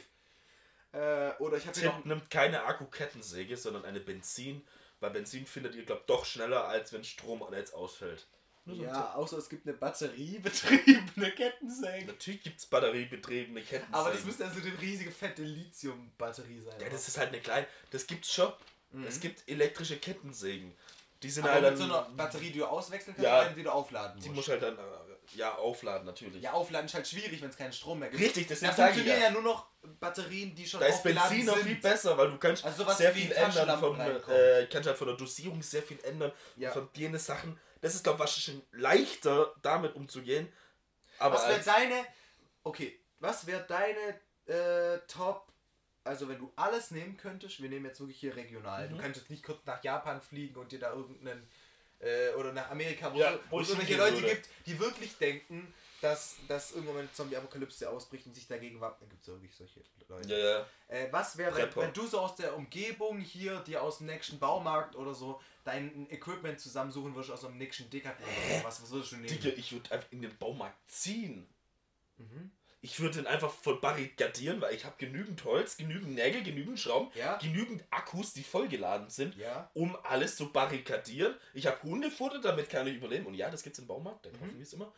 Safe. Äh, oder ich habe hier noch... Nimmt keine Akkukettensäge, sondern eine Benzin, weil Benzin findet ihr, glaubt, doch schneller, als wenn Strom jetzt ausfällt. So Ja, außer es gibt eine batteriebetriebene Kettensäge. Natürlich gibt es batteriebetriebene Kettensägen. Aber das müsste also eine riesige fette Lithium-Batterie sein. Ja, oder? das ist halt eine kleine. Das gibt's schon. Es gibt elektrische Kettensägen. Die sind Mhm. Aber halt mit dann. so einer Batterie, die du auswechseln kannst, Ja. die du aufladen die musst. muss halt dann äh, ja aufladen natürlich. Ja, aufladen ist halt schwierig, wenn es keinen Strom mehr gibt. Richtig, deswegen Da sage ich funktionieren ja nur noch Batterien, die schon Da ist Benzin noch viel besser, weil du kannst Also sehr viel ändern von, äh, kannst halt von der Dosierung sehr viel ändern Ja. von dir Sachen. Das ist glaube ich schon leichter damit umzugehen. Aber was wäre deine. Okay, was wäre deine äh, Top. Also, wenn du alles nehmen könntest, wir nehmen jetzt wirklich hier regional. Mhm. Du könntest nicht kurz nach Japan fliegen und dir da irgendeinen. Äh, oder nach Amerika, wo, Ja, wo es irgendwelche Leute würde. gibt, die wirklich denken, dass, dass irgendwann eine Zombie-Apokalypse ausbricht und sich dagegen wappnen. Gibt es wirklich solche Leute. ja, ja. Äh, was wäre, wenn, wenn du so aus der Umgebung hier, dir aus dem nächsten Baumarkt oder so, dein Equipment zusammensuchen würdest aus einem nächsten Decathlon oder was, was würdest du nehmen? Digga, ich würde einfach in den Baumarkt ziehen. Mhm. Ich würde den einfach voll barrikadieren, weil ich habe genügend Holz, genügend Nägel, genügend Schrauben, Ja. genügend Akkus, die vollgeladen sind, Ja. um alles zu barrikadieren. Ich habe Hundefutter, damit kann ich überleben. Und ja, das gibt's im Baumarkt, da kaufen Mhm. wir es immer.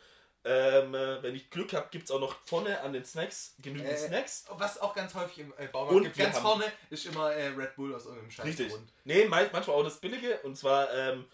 Ähm, äh, wenn ich Glück habe, gibt es auch noch vorne an den Snacks genügend Äh, Snacks. Was auch ganz häufig im äh, Baumarkt Und gibt. Ganz vorne ist immer äh, Red Bull aus irgendeinem Scheiß Richtig. Grund. Nee, manchmal auch das Billige. Und zwar ähm,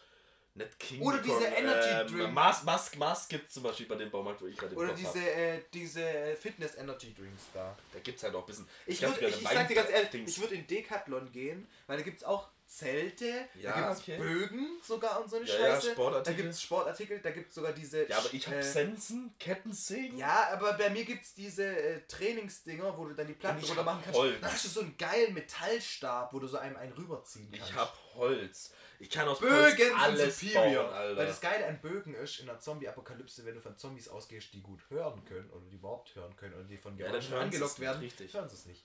Nicht King Oder diese Kong, Energy ähm, Drink. Mars, Mars, Mars gibt es zum Beispiel bei dem Baumarkt, wo ich gerade im Oder Kopf diese, äh, diese Fitness Energy Drinks da. Da gibt es halt auch ein bisschen. Ich, glaub, würd, ich, ich sag dir ganz ehrlich, Wein- ich würde in Decathlon gehen, weil da gibt es auch Zelte, Ja, da gibt es okay. Bögen sogar und so eine Ja, ja, Scheiße. da Sportartikel. gibt es Sportartikel, da gibt es sogar diese. Ja, aber ich habe äh, Sensen, Kettensägen. Ja, aber bei mir gibt es diese äh, Trainingsdinger, wo du dann die Platten hab machen kannst. Holz. Dann hast du so einen geilen Metallstab, wo du so einem einen rüberziehen kannst. Ich hab Holz. Ich kann aus Bögen Holz alles superior. bauen, Alter. Weil das Geile an Bögen ist, in der Zombie-Apokalypse, wenn du von Zombies ausgehst, die gut hören können oder die überhaupt hören können oder die von Ja, Geräuschen sie angelockt werden, richtig. hören sie es nicht.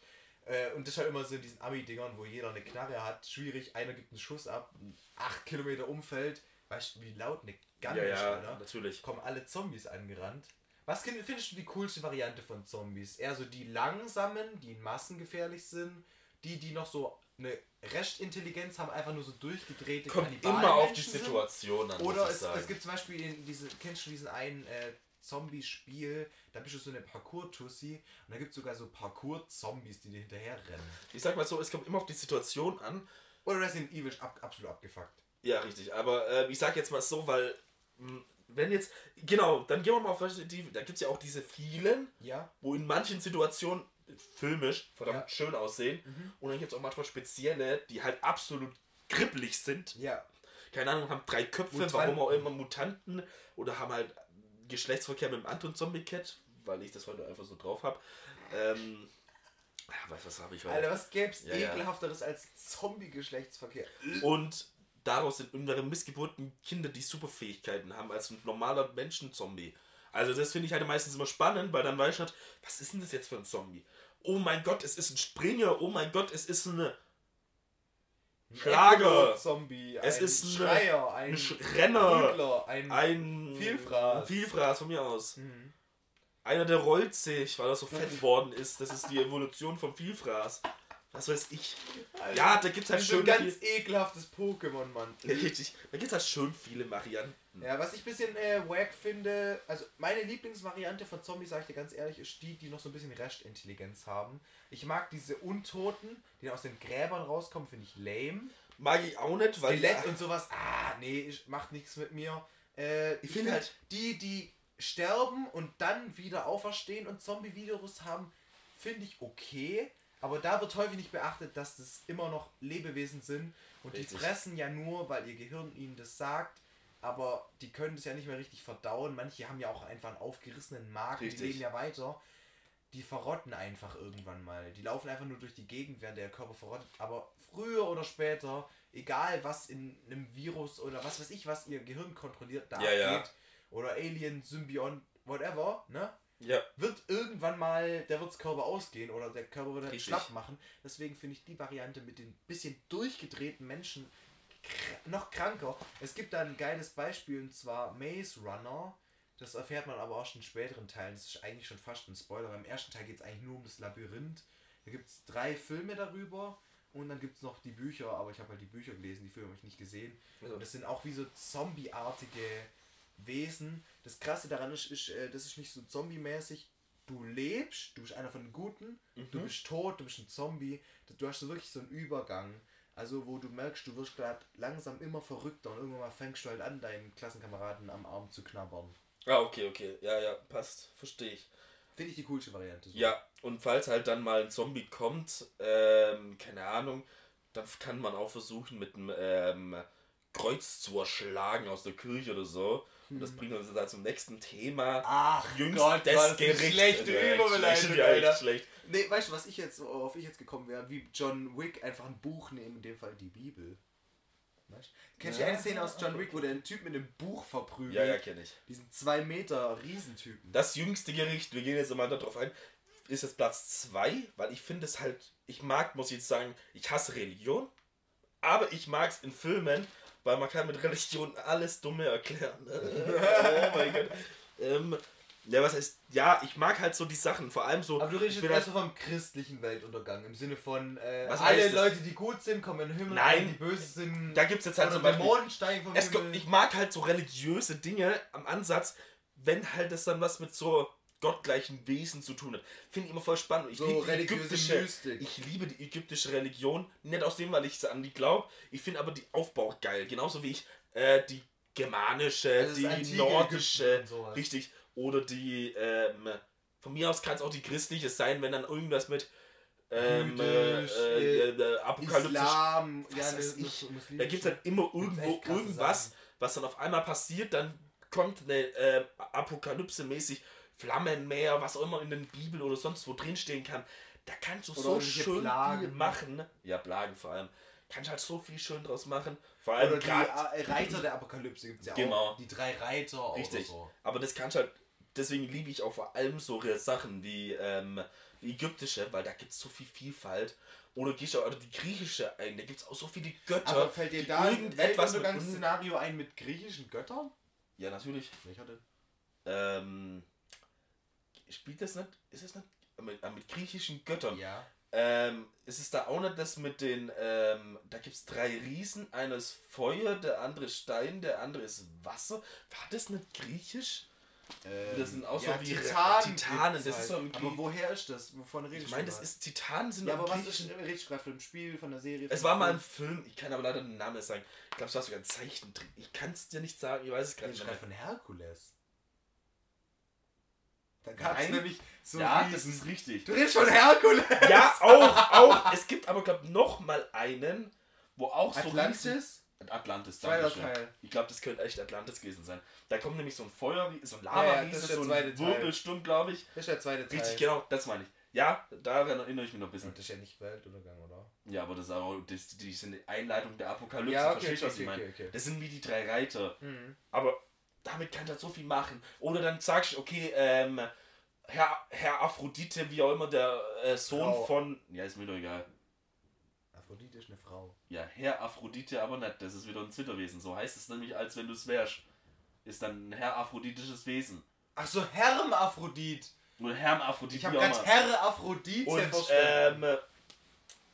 Äh, und das ist halt immer so in diesen Ami-Dingern, wo jeder eine Knarre hat, schwierig, einer gibt einen Schuss ab, 8 Kilometer Umfeld, weißt du, wie laut eine Gun ja, ist, ja, Alter? natürlich. kommen alle Zombies angerannt. Was find- findest du die coolste Variante von Zombies? Eher so die langsamen, die massengefährlich sind, die, die noch so eine Restintelligenz haben, einfach nur so durchgedrehte Kommt immer auf die? Situation an. Oder es, es gibt zum Beispiel in diese, kennst du diesen einen äh, Zombie-Spiel, da bist du so eine Parkour-Tussi und da gibt es sogar so Parkour-Zombies, die dir hinterher rennen. Ich sag mal so, es kommt immer auf die Situation an. Oder Resident Evil ist ab, absolut abgefuckt. Ja, richtig. Aber äh, ich sag jetzt mal so, weil, mh, wenn jetzt, genau, dann gehen wir mal auf Resident Evil. Da gibt es ja auch diese vielen, Ja? wo in manchen Situationen filmisch verdammt Ja. schön aussehen. Mhm. Und dann gibt es auch manchmal spezielle, die halt absolut kribbelig sind. Ja. Keine Ahnung, haben drei Köpfe, Mutanten. warum auch immer Mutanten. Oder haben halt Geschlechtsverkehr mit dem Anton Zombie Cat, weil ich das heute einfach so drauf habe. Ähm, ja, weiß was habe ich heute. Alter, was gäb's Ja, ja. ekelhafteres als Zombie-Geschlechtsverkehr? Und daraus sind irgendwelche missgeburten Kinder, die Superfähigkeiten haben als ein normaler Menschenzombie. Also das finde ich halt meistens immer spannend, weil dann weiß ich halt, was ist denn das jetzt für ein Zombie? Oh mein Gott, es ist ein Springer. Oh mein Gott, es ist eine, Schlager. Zombie, Es ein ist Schreier, ein ein Renner, ein. ein Vielfraß. Vielfraß von mir aus. Mhm. Einer, der rollt sich, weil er so fett geworden ist. Das ist die Evolution vom Vielfraß. Was weiß ich. Alter, Ja, da gibt es halt so ein schön ganz viel, ekelhaftes Pokémon, Mann. Richtig. Da gibt es halt schön viele Varianten. Ja, was ich ein bisschen äh, wack finde, also meine Lieblingsvariante von Zombies, sag ich dir ganz ehrlich, ist die, die noch so ein bisschen Restintelligenz haben. Ich mag diese Untoten, die aus den Gräbern rauskommen, finde ich lame. Mag ich auch nicht, weil Skelett und sowas, ah, nee, macht nichts mit mir. Äh, ich find finde halt- halt, die, die sterben und dann wieder auferstehen und Zombie-Virus haben, finde ich okay. Aber da wird häufig nicht beachtet, dass das immer noch Lebewesen sind und Richtig. die fressen ja nur, weil ihr Gehirn ihnen das sagt. Aber die können das ja nicht mehr richtig verdauen. Manche haben ja auch einfach einen aufgerissenen Magen, Richtig. die leben ja weiter. Die verrotten einfach irgendwann mal. Die laufen einfach nur durch die Gegend, während der Körper verrottet. Aber früher oder später, egal was in einem Virus oder was weiß ich, was ihr Gehirn kontrolliert, da Ja, ja. abgeht, oder Alien, Symbiont, whatever, ne? Ja, Wird irgendwann mal der wird's Körper ausgehen oder der Körper wird halt Richtig. schlapp machen. Deswegen finde ich die Variante mit den bisschen durchgedrehten Menschen noch kranker. Es gibt da ein geiles Beispiel und zwar Maze Runner. Das erfährt man aber auch schon in späteren Teilen. Das ist eigentlich schon fast ein Spoiler. Beim ersten Teil geht es eigentlich nur um das Labyrinth. Da gibt es drei Filme darüber und dann gibt es noch die Bücher, aber ich habe halt die Bücher gelesen, die Filme habe ich nicht gesehen. Also, Und das sind auch wie so zombieartige Wesen. Das Krasse daran ist, ist äh, das ist nicht so zombie-mäßig. Du lebst, du bist einer von den Guten, du Mhm. bist tot, du bist ein Zombie. Du hast so wirklich so einen Übergang. Also wo du merkst, du wirst gerade langsam immer verrückter und irgendwann mal fängst du halt an, deinen Klassenkameraden am Arm zu knabbern. ah, okay, okay. Ja, ja, passt. Verstehe ich. Finde ich die coolste Variante. So. Ja, und falls halt dann mal ein Zombie kommt, ähm, keine Ahnung, dann kann man auch versuchen, mit einem ähm, Kreuz zu erschlagen aus der Kirche oder so. Und das bringt uns dann zum nächsten Thema. Ach Jüngstes Gott, das eine Gericht. schlechte Ja, echt Überleitung, schlecht, ja, Alter. schlecht. Nee, weißt du, was ich jetzt, worauf ich jetzt gekommen wäre? Wie John Wick einfach ein Buch nehmen, in dem Fall die Bibel. Weißt? Kennst du Ja, eine Szene aus John. Wick, wo der einen Typ mit einem Buch verprügelt? Ja, ja, kenne ich. Diesen 2 Meter Riesentypen. Das jüngste Gericht, wir gehen jetzt mal darauf ein, ist jetzt Platz 2, weil ich finde es halt, ich mag, muss ich jetzt sagen, ich hasse Religion, aber ich mag es in Filmen, weil man kann mit Religion alles Dumme erklären. oh mein Gott. Ähm, ja, was heißt, ja, ich mag halt so die Sachen, vor allem so. Aber du redest jetzt halt, so vom christlichen Weltuntergang, im Sinne von äh, Was alle? Leute, die gut sind, kommen in den Himmel, Nein. die böse sind, da gibt es jetzt halt zum Beispiel. Dämonen steigen vom Himmel. ich mag halt so religiöse Dinge am Ansatz, wenn halt das dann was mit so gottgleichen Wesen zu tun hat. Finde ich immer voll spannend. Ich so liebe die religiöse ägyptische, Mystik. Ich liebe die ägyptische Religion, nicht aus dem, weil ich an die glaube. Ich finde aber die Aufbau geil. Genauso wie ich äh, die germanische, Also das die nordische, richtig, oder die, ähm, von mir aus kann es auch die christliche sein, wenn dann irgendwas mit ähm, äh, Jüdisch, äh, äh, apokalyptisch. Islam, was ja, weiß ne, ich. Da gibt es halt immer irgendwo irgendwas, Sachen. was dann auf einmal passiert, dann kommt eine äh, Apokalypse-mäßig Flammenmeer, was auch immer in den Bibel oder sonst wo drinstehen kann. Da kannst du Oder so schön Plagen. viel machen. Ja, Plagen vor allem. Kannst halt so viel schön draus machen. Vor allem Oder die äh, Reiter der Apokalypse gibt es ja Genau. auch. Die drei Reiter Richtig. oder so. Aber das kannst halt, deswegen liebe ich auch vor allem so Sachen wie ähm, die ägyptische, weil da gibt es so viel Vielfalt. Oder gehst du die griechische ein, da gibt es auch so viele Götter. Aber fällt dir da ein irgendetwas mit Weltuntergangsszenario ein mit griechischen Göttern? Ja, natürlich. Welcher denn? Ähm, spielt das nicht, ist das nicht mit, äh, mit griechischen Göttern? Ja. Ähm, ist es da auch nicht das mit den, ähm, da gibt es drei Riesen, einer ist Feuer, der andere Stein, der andere ist Wasser. War das nicht griechisch? Das sind auch so wie Titanen. Titanen, das ist so im Aber woher ist das? Wovon redest Ich meine, du das gerade? ist Titanen sind Ja, aber was ist, redest gerade von dem Spiel, von der Serie? Es war mal ein Film? Ich kann aber leider den Namen nicht sagen. Ich glaube, es war sogar ein Zeichentrick. Ich kann es dir nicht sagen, ich weiß es gerade nicht. mehr. gerade von Herkules? Da gab es nämlich so ja, Riesen. das ist richtig. Du redest von Herkules! Ja, auch, auch. Es gibt aber, glaube ich, noch mal einen, wo auch so Riesen- Atlantis? Atlantis, Zweiter danke schön. Teil. Ich glaube, das könnte echt Atlantis gewesen sein. Da kommt nämlich so ein Feuer, so ein Ja, lava ja, das ist der so ein. Wirbelsturm, glaube ich. Das ist der zweite Teil. Richtig, genau, das meine ich. Ja, da erinnere ich mich noch ein bisschen. Und das ist ja nicht Weltuntergang, oder? Ja, aber das ist auch das, die sind die Einleitung der Apokalypse. Ja, okay, Verstehst du, okay, was ich okay, meine? okay, okay. Das sind wie die drei Reiter. Mhm. Aber damit kann er so viel machen. Oder dann sagst du, okay, ähm, Herr, Herr Aphrodite, wie auch immer der äh, Sohn Frau. von. Ja, ist mir doch egal. Aphrodite ist eine Frau. Ja, Herr Aphrodite aber nicht. Das ist wieder ein Zitterwesen. So heißt es nämlich, als wenn du es wärst. Ist dann ein heraphroditisches Wesen. Ach so, Hermaphrodit. Oder Hermaphrodit, Ich habe ganz immer. Hermaphrodite Und verstanden. ähm,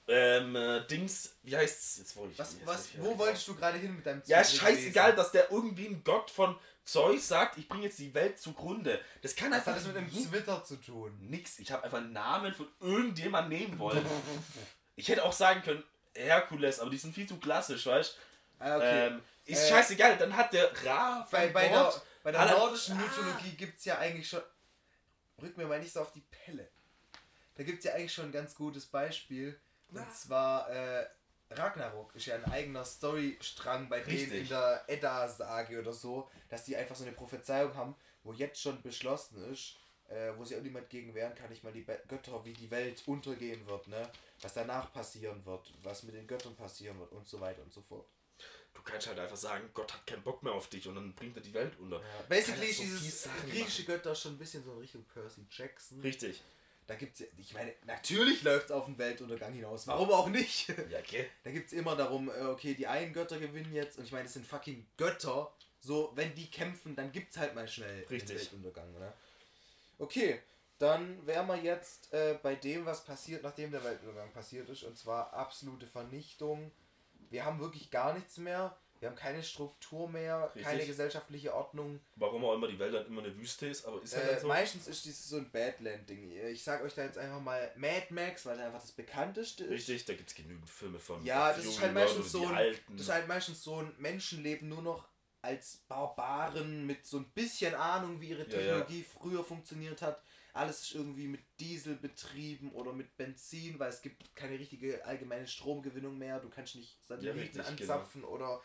ähm, äh, Dings, wie heißt's? Jetzt wo ich. was, jetzt was, wo wolltest du gerade hin mit deinem Ja, ist Zitterwesen? scheißegal, dass der irgendwie ein Gott von Zeus sagt, ich bringe jetzt die Welt zugrunde. Das kann Was einfach hat das mit dem Twitter zu tun? nix. Ich habe einfach einen Namen von irgendjemand nehmen wollen. ich hätte auch sagen können, Herkules, aber die sind viel zu klassisch, weißt Ah, du? okay. Ähm, ist Äh, scheißegal, dann hat der Ra bei, bei, der, bei der nordischen Ah. Mythologie gibt es ja eigentlich schon. Rück mir mal nicht so auf die Pelle. Da gibt es ja eigentlich schon ein ganz gutes Beispiel. Und Na. zwar äh, Ragnarok ist ja ein eigener Storystrang bei denen Richtig. in der Edda-Sage oder so, dass die einfach so eine Prophezeiung haben, wo jetzt schon beschlossen ist, äh, wo sich auch niemand gegen wehren kann, nicht mal die Be Götter, wie die Welt untergehen wird, ne? Was danach passieren wird, was mit den Göttern passieren wird und so weiter und so fort. Du kannst halt einfach sagen, Gott hat keinen Bock mehr auf dich und dann bringt er die Welt unter. Ja, basically ist so dieses griechische Götter schon ein bisschen so in Richtung Percy Jackson. Richtig. Da gibt's ja, ich meine, natürlich läuft es auf den Weltuntergang hinaus. Warum auch nicht? Ja, okay. Da gibt es immer darum, äh, okay, die einen Götter gewinnen jetzt und ich meine, es sind fucking Götter. So, wenn die kämpfen, dann gibt es halt mal schnell den Richtig. Weltuntergang, oder? Okay, dann wären wir jetzt äh, bei dem, was passiert, nachdem der Weltuntergang passiert ist, und zwar absolute Vernichtung. Wir haben wirklich gar nichts mehr. Wir haben keine Struktur mehr, Richtig. keine gesellschaftliche Ordnung. Warum auch immer die Welt dann immer eine Wüste ist, aber ist ja Äh, dann so. Meistens ist dieses so ein Badland-Ding. Ich sag euch da jetzt einfach mal Mad Max, weil das einfach das bekannteste ist. Richtig, da gibt es genügend Filme von. Ja, das ist halt meistens so ein, das ist halt meistens so ein Menschenleben nur noch als Barbaren mit so ein bisschen Ahnung, wie ihre Ja, ja. Technologie früher funktioniert hat. Alles ist irgendwie mit Diesel betrieben oder mit Benzin, weil es gibt keine richtige allgemeine Stromgewinnung mehr. Du kannst nicht Satelliten richtig, genau. anzapfen oder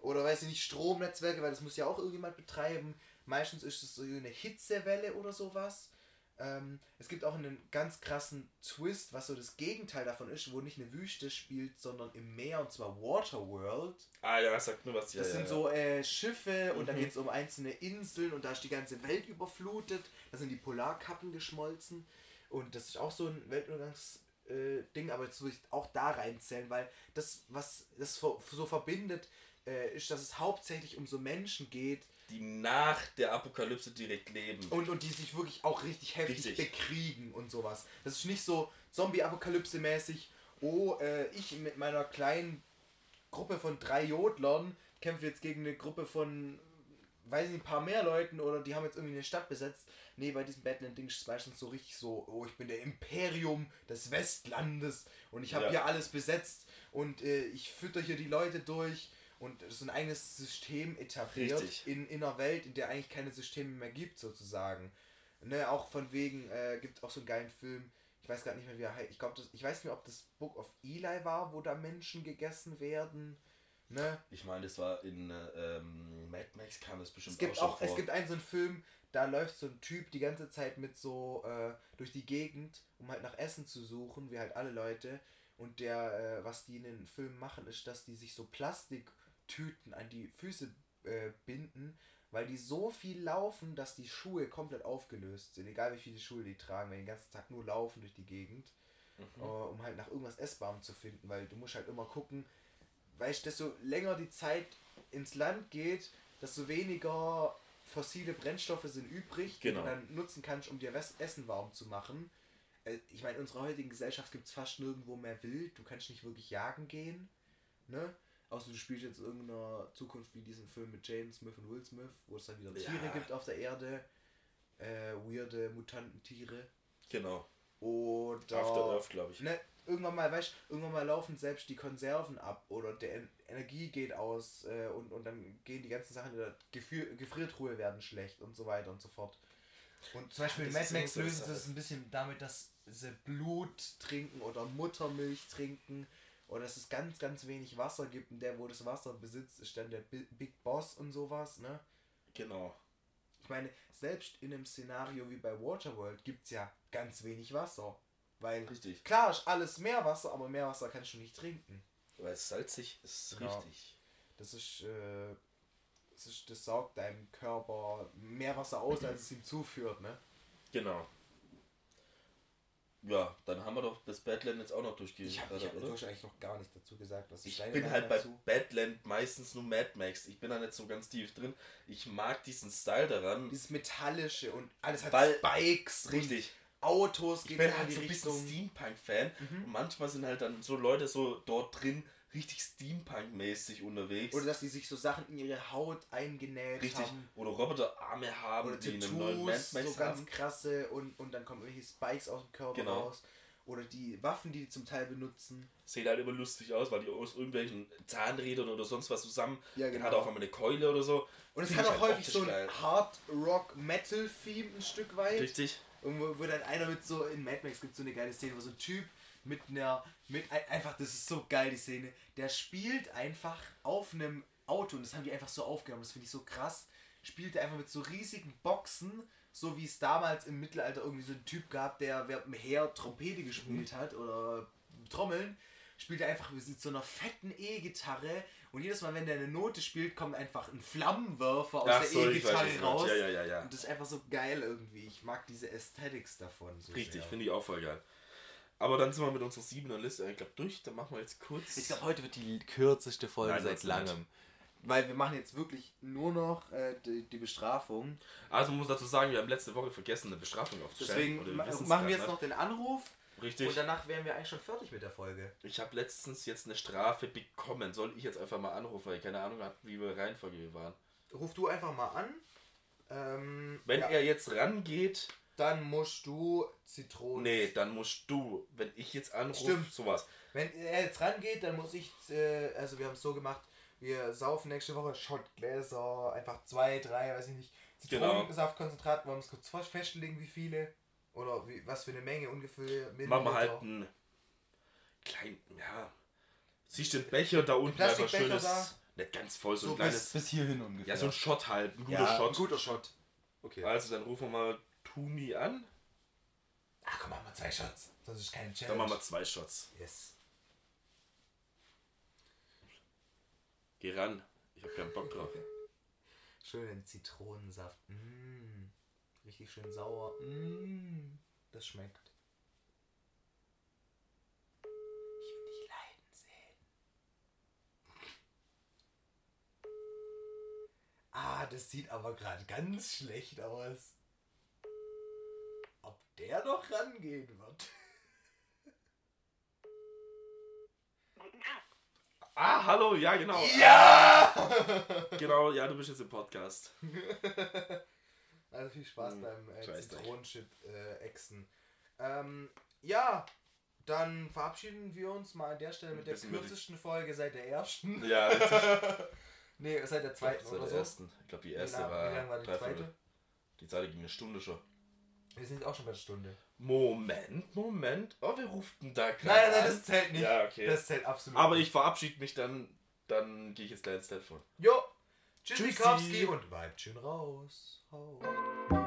oder weiß ich nicht Stromnetzwerke, weil das muss ja auch irgendjemand betreiben. Meistens ist es so eine Hitzewelle oder sowas. Ähm, es gibt auch einen ganz krassen Twist, was so das Gegenteil davon ist, wo nicht eine Wüste spielt, sondern im Meer und zwar Waterworld. ah ja, sagt mir was. Ja, Das ja, sind ja. so äh, Schiffe und da Mhm. geht es um einzelne Inseln und da ist die ganze Welt überflutet. Da sind die Polarkappen geschmolzen und das ist auch so ein Weltuntergangs äh, Ding, aber jetzt würde ich auch da reinzählen, weil das, was das so verbindet, äh, ist, dass es hauptsächlich um so Menschen geht die nach der Apokalypse direkt leben. und, und die sich wirklich auch richtig heftig Richtig. bekriegen und sowas. Das ist nicht so Zombie-Apokalypse-mäßig, oh, äh, ich mit meiner kleinen Gruppe von drei Jodlern kämpfe jetzt gegen eine Gruppe von, weiß nicht, ein paar mehr Leuten oder die haben jetzt irgendwie eine Stadt besetzt. Nee, bei diesem Badland-Ding ist es meistens so richtig so, oh, ich bin der Imperium des Westlandes und ich habe Ja. hier alles besetzt und äh, ich fütter hier die Leute durch und so ein eigenes System etabliert Richtig. in, in einer Welt, in der eigentlich keine Systeme mehr gibt, sozusagen. Ne, auch von wegen, äh, gibt auch so einen geilen Film, ich weiß gar nicht mehr, wie er heißt. Ich glaube, ich weiß nicht mehr, ob das Book of Eli war, wo da Menschen gegessen werden. Ne? Ich meine, das war in äh, ähm, Mad Max kam das bestimmt Es gibt auch auch, es gibt einen so einen Film, da läuft so ein Typ die ganze Zeit mit so äh, durch die Gegend, um halt nach Essen zu suchen, wie halt alle Leute. Und der, äh, was die in den Filmen machen, ist, dass die sich so Plastiktüten an die Füße äh, binden, weil die so viel laufen, dass die Schuhe komplett aufgelöst sind. Egal wie viele Schuhe die tragen, weil die den ganzen Tag nur laufen durch die Gegend, Mhm. äh, um halt nach irgendwas Essbarem zu finden, weil du musst halt immer gucken, weißt du, desto länger die Zeit ins Land geht, desto weniger fossile Brennstoffe sind übrig, Genau. die du dann nutzen kannst, um dir Essen warm zu machen. Äh, Ich meine, in unserer heutigen Gesellschaft gibt es fast nirgendwo mehr Wild. Du kannst nicht wirklich jagen gehen. Ne? Außer du spielst jetzt irgendeiner Zukunft wie diesen Film mit Jaden Smith und Will Smith, wo es dann wieder Ja. Tiere gibt auf der Erde. Äh, weirde Mutantentiere. Genau. Oder. After Earth, glaube ich. Ne, irgendwann mal, weißt irgendwann mal laufen selbst die Konserven ab oder der En- Energie geht aus äh, und, und dann gehen die ganzen Sachen in der Gefrier Gefriertruhe werden schlecht und so weiter und so fort. Und zum Beispiel Mad Max lösen sie es ein bisschen damit, dass sie Blut trinken oder Muttermilch trinken oder dass es ganz, ganz wenig Wasser gibt und der, wo das Wasser besitzt, ist dann der Bi- Big Boss und sowas, ne? Genau. Ich meine, selbst in einem Szenario wie bei Waterworld gibt es ja ganz wenig Wasser. Weil Richtig. Klar ist alles Meerwasser, aber Meerwasser kannst du nicht trinken. Weil es salzig ist Ja. richtig. Das ist, äh, das ist, das saugt deinem Körper mehr Wasser aus, als es ihm zuführt, ne? Genau. Ja, dann haben wir doch das Badland jetzt auch noch Ich durchgegangen, habe ich hab, du hast eigentlich noch gar nicht dazu gesagt, was Ich deine bin halt bei dazu? Badland meistens nur Mad Max. Ich bin da nicht so ganz tief drin. Ich mag diesen Style daran. Dieses Metallische und alles hat Weil- Spikes, Richtig. Autos, Ich geht bin in halt die so ein bisschen Richtung. Steampunk-Fan. Mhm. Und manchmal sind halt dann so Leute so dort drin richtig Steampunk-mäßig unterwegs. Oder dass die sich so Sachen in ihre Haut eingenäht richtig. haben. Oder Roboterarme haben, Oder die einen neuen Tattoos, Max so ganz haben. krasse und, und dann kommen irgendwelche Spikes aus dem Körper Genau. raus. Oder die Waffen, die die zum Teil benutzen. Sieht halt immer lustig aus, weil die aus irgendwelchen Zahnrädern oder sonst was zusammen. Ja, Dann genau. hat er auf einmal eine Keule oder so. Und es hat ich auch halt häufig so ein optisch geil. Hard-Rock-Metal-Theme ein Stück weit. Richtig. Irgendwo, wo dann einer mit so, in Mad Max gibt es so eine geile Szene, wo so ein Typ mit einer, mit ein, einfach, das ist so geil, die Szene, der spielt einfach auf einem Auto und das haben die einfach so aufgenommen, das finde ich so krass, spielt er einfach mit so riesigen Boxen, so wie es damals im Mittelalter irgendwie so einen Typ gab, der während dem Heer Trompete gespielt hat oder Trommeln, spielt er einfach mit so einer fetten E-Gitarre und jedes Mal, wenn der eine Note spielt, kommt einfach ein Flammenwerfer aus Ach der so, E-Gitarre raus. Ja, ja, ja, ja. Und das ist einfach so geil irgendwie. Ich mag diese Aesthetics davon. So Richtig, finde ich auch voll geil. Aber dann sind wir mit unserer siebener Liste, ich glaube, durch. Dann machen wir jetzt kurz. Ich glaube, heute wird die kürzeste Folge Nein, seit langem. Weil wir machen jetzt wirklich nur noch äh, die, die Bestrafung. Also man muss dazu sagen, wir haben letzte Woche vergessen, eine Bestrafung aufzustellen. Deswegen ma- machen wir jetzt noch den Anruf. Richtig. und danach wären wir eigentlich schon fertig mit der Folge. Ich habe letztens jetzt eine Strafe bekommen. Soll ich jetzt einfach mal anrufen, weil ich keine Ahnung habe, wie wir Reihenfolge waren. Ruf du einfach mal an. Ähm, Wenn ja, er jetzt rangeht, dann musst du Zitronen. nee, dann musst du, wenn ich jetzt anrufe, Stimmt. sowas. Wenn er jetzt rangeht, dann muss ich, äh, also wir haben es so gemacht, wir saufen nächste Woche Schottgläser, einfach zwei, drei, weiß ich nicht, Genau. Zitronensaftkonzentrat, wollen wir es kurz fest- festlegen, wie viele oder wie, was für eine Menge ungefähr. Machen wir halt einen kleinen, ja. Siehst du den Becher da unten einfach schönes, da? nicht ganz voll, so, so ein kleines, bis, bis hierhin ungefähr. ja, so ein Shot halt, ein guter Ja, Shot. Ein guter Shot. Okay. Also dann rufen wir mal Tumi an, Ach komm, machen wir zwei Shots. Das ist keine Challenge. dann machen wir zwei Shots. Yes. Geh ran, ich hab keinen Bock drauf. Schön Zitronensaft. Mm. Richtig schön sauer. Mm. Das schmeckt. Ich will dich leiden sehen. Ah, das sieht aber gerade ganz schlecht aus. Ob der noch rangehen wird? Ah, hallo, ja genau. Ja! Genau, ja, du bist jetzt im Podcast. Also viel Spaß Hm, beim äh, scheiß Dreck. Zitronenchip äh. Ähm, ja, Dann verabschieden wir uns mal an der Stelle mit der kürzesten Folge seit der ersten. Ja, richtig. nee, seit der zweiten Seit oder der so. ersten. Ich glaube, die erste wie lang, war, wie lang war die zweite? Die zweite ging eine Stunde schon. Wir sind auch schon bei der Stunde. Moment, Moment. Oh, wir ruften da gerade Nein, nein, an. das zählt nicht. Ja, okay. Das zählt absolut Aber nicht. ich verabschiede mich dann. Dann gehe ich jetzt gleich ins Telefon. Jo, Tschüssi. Tschüssikowski und bleibt schön raus. Haus.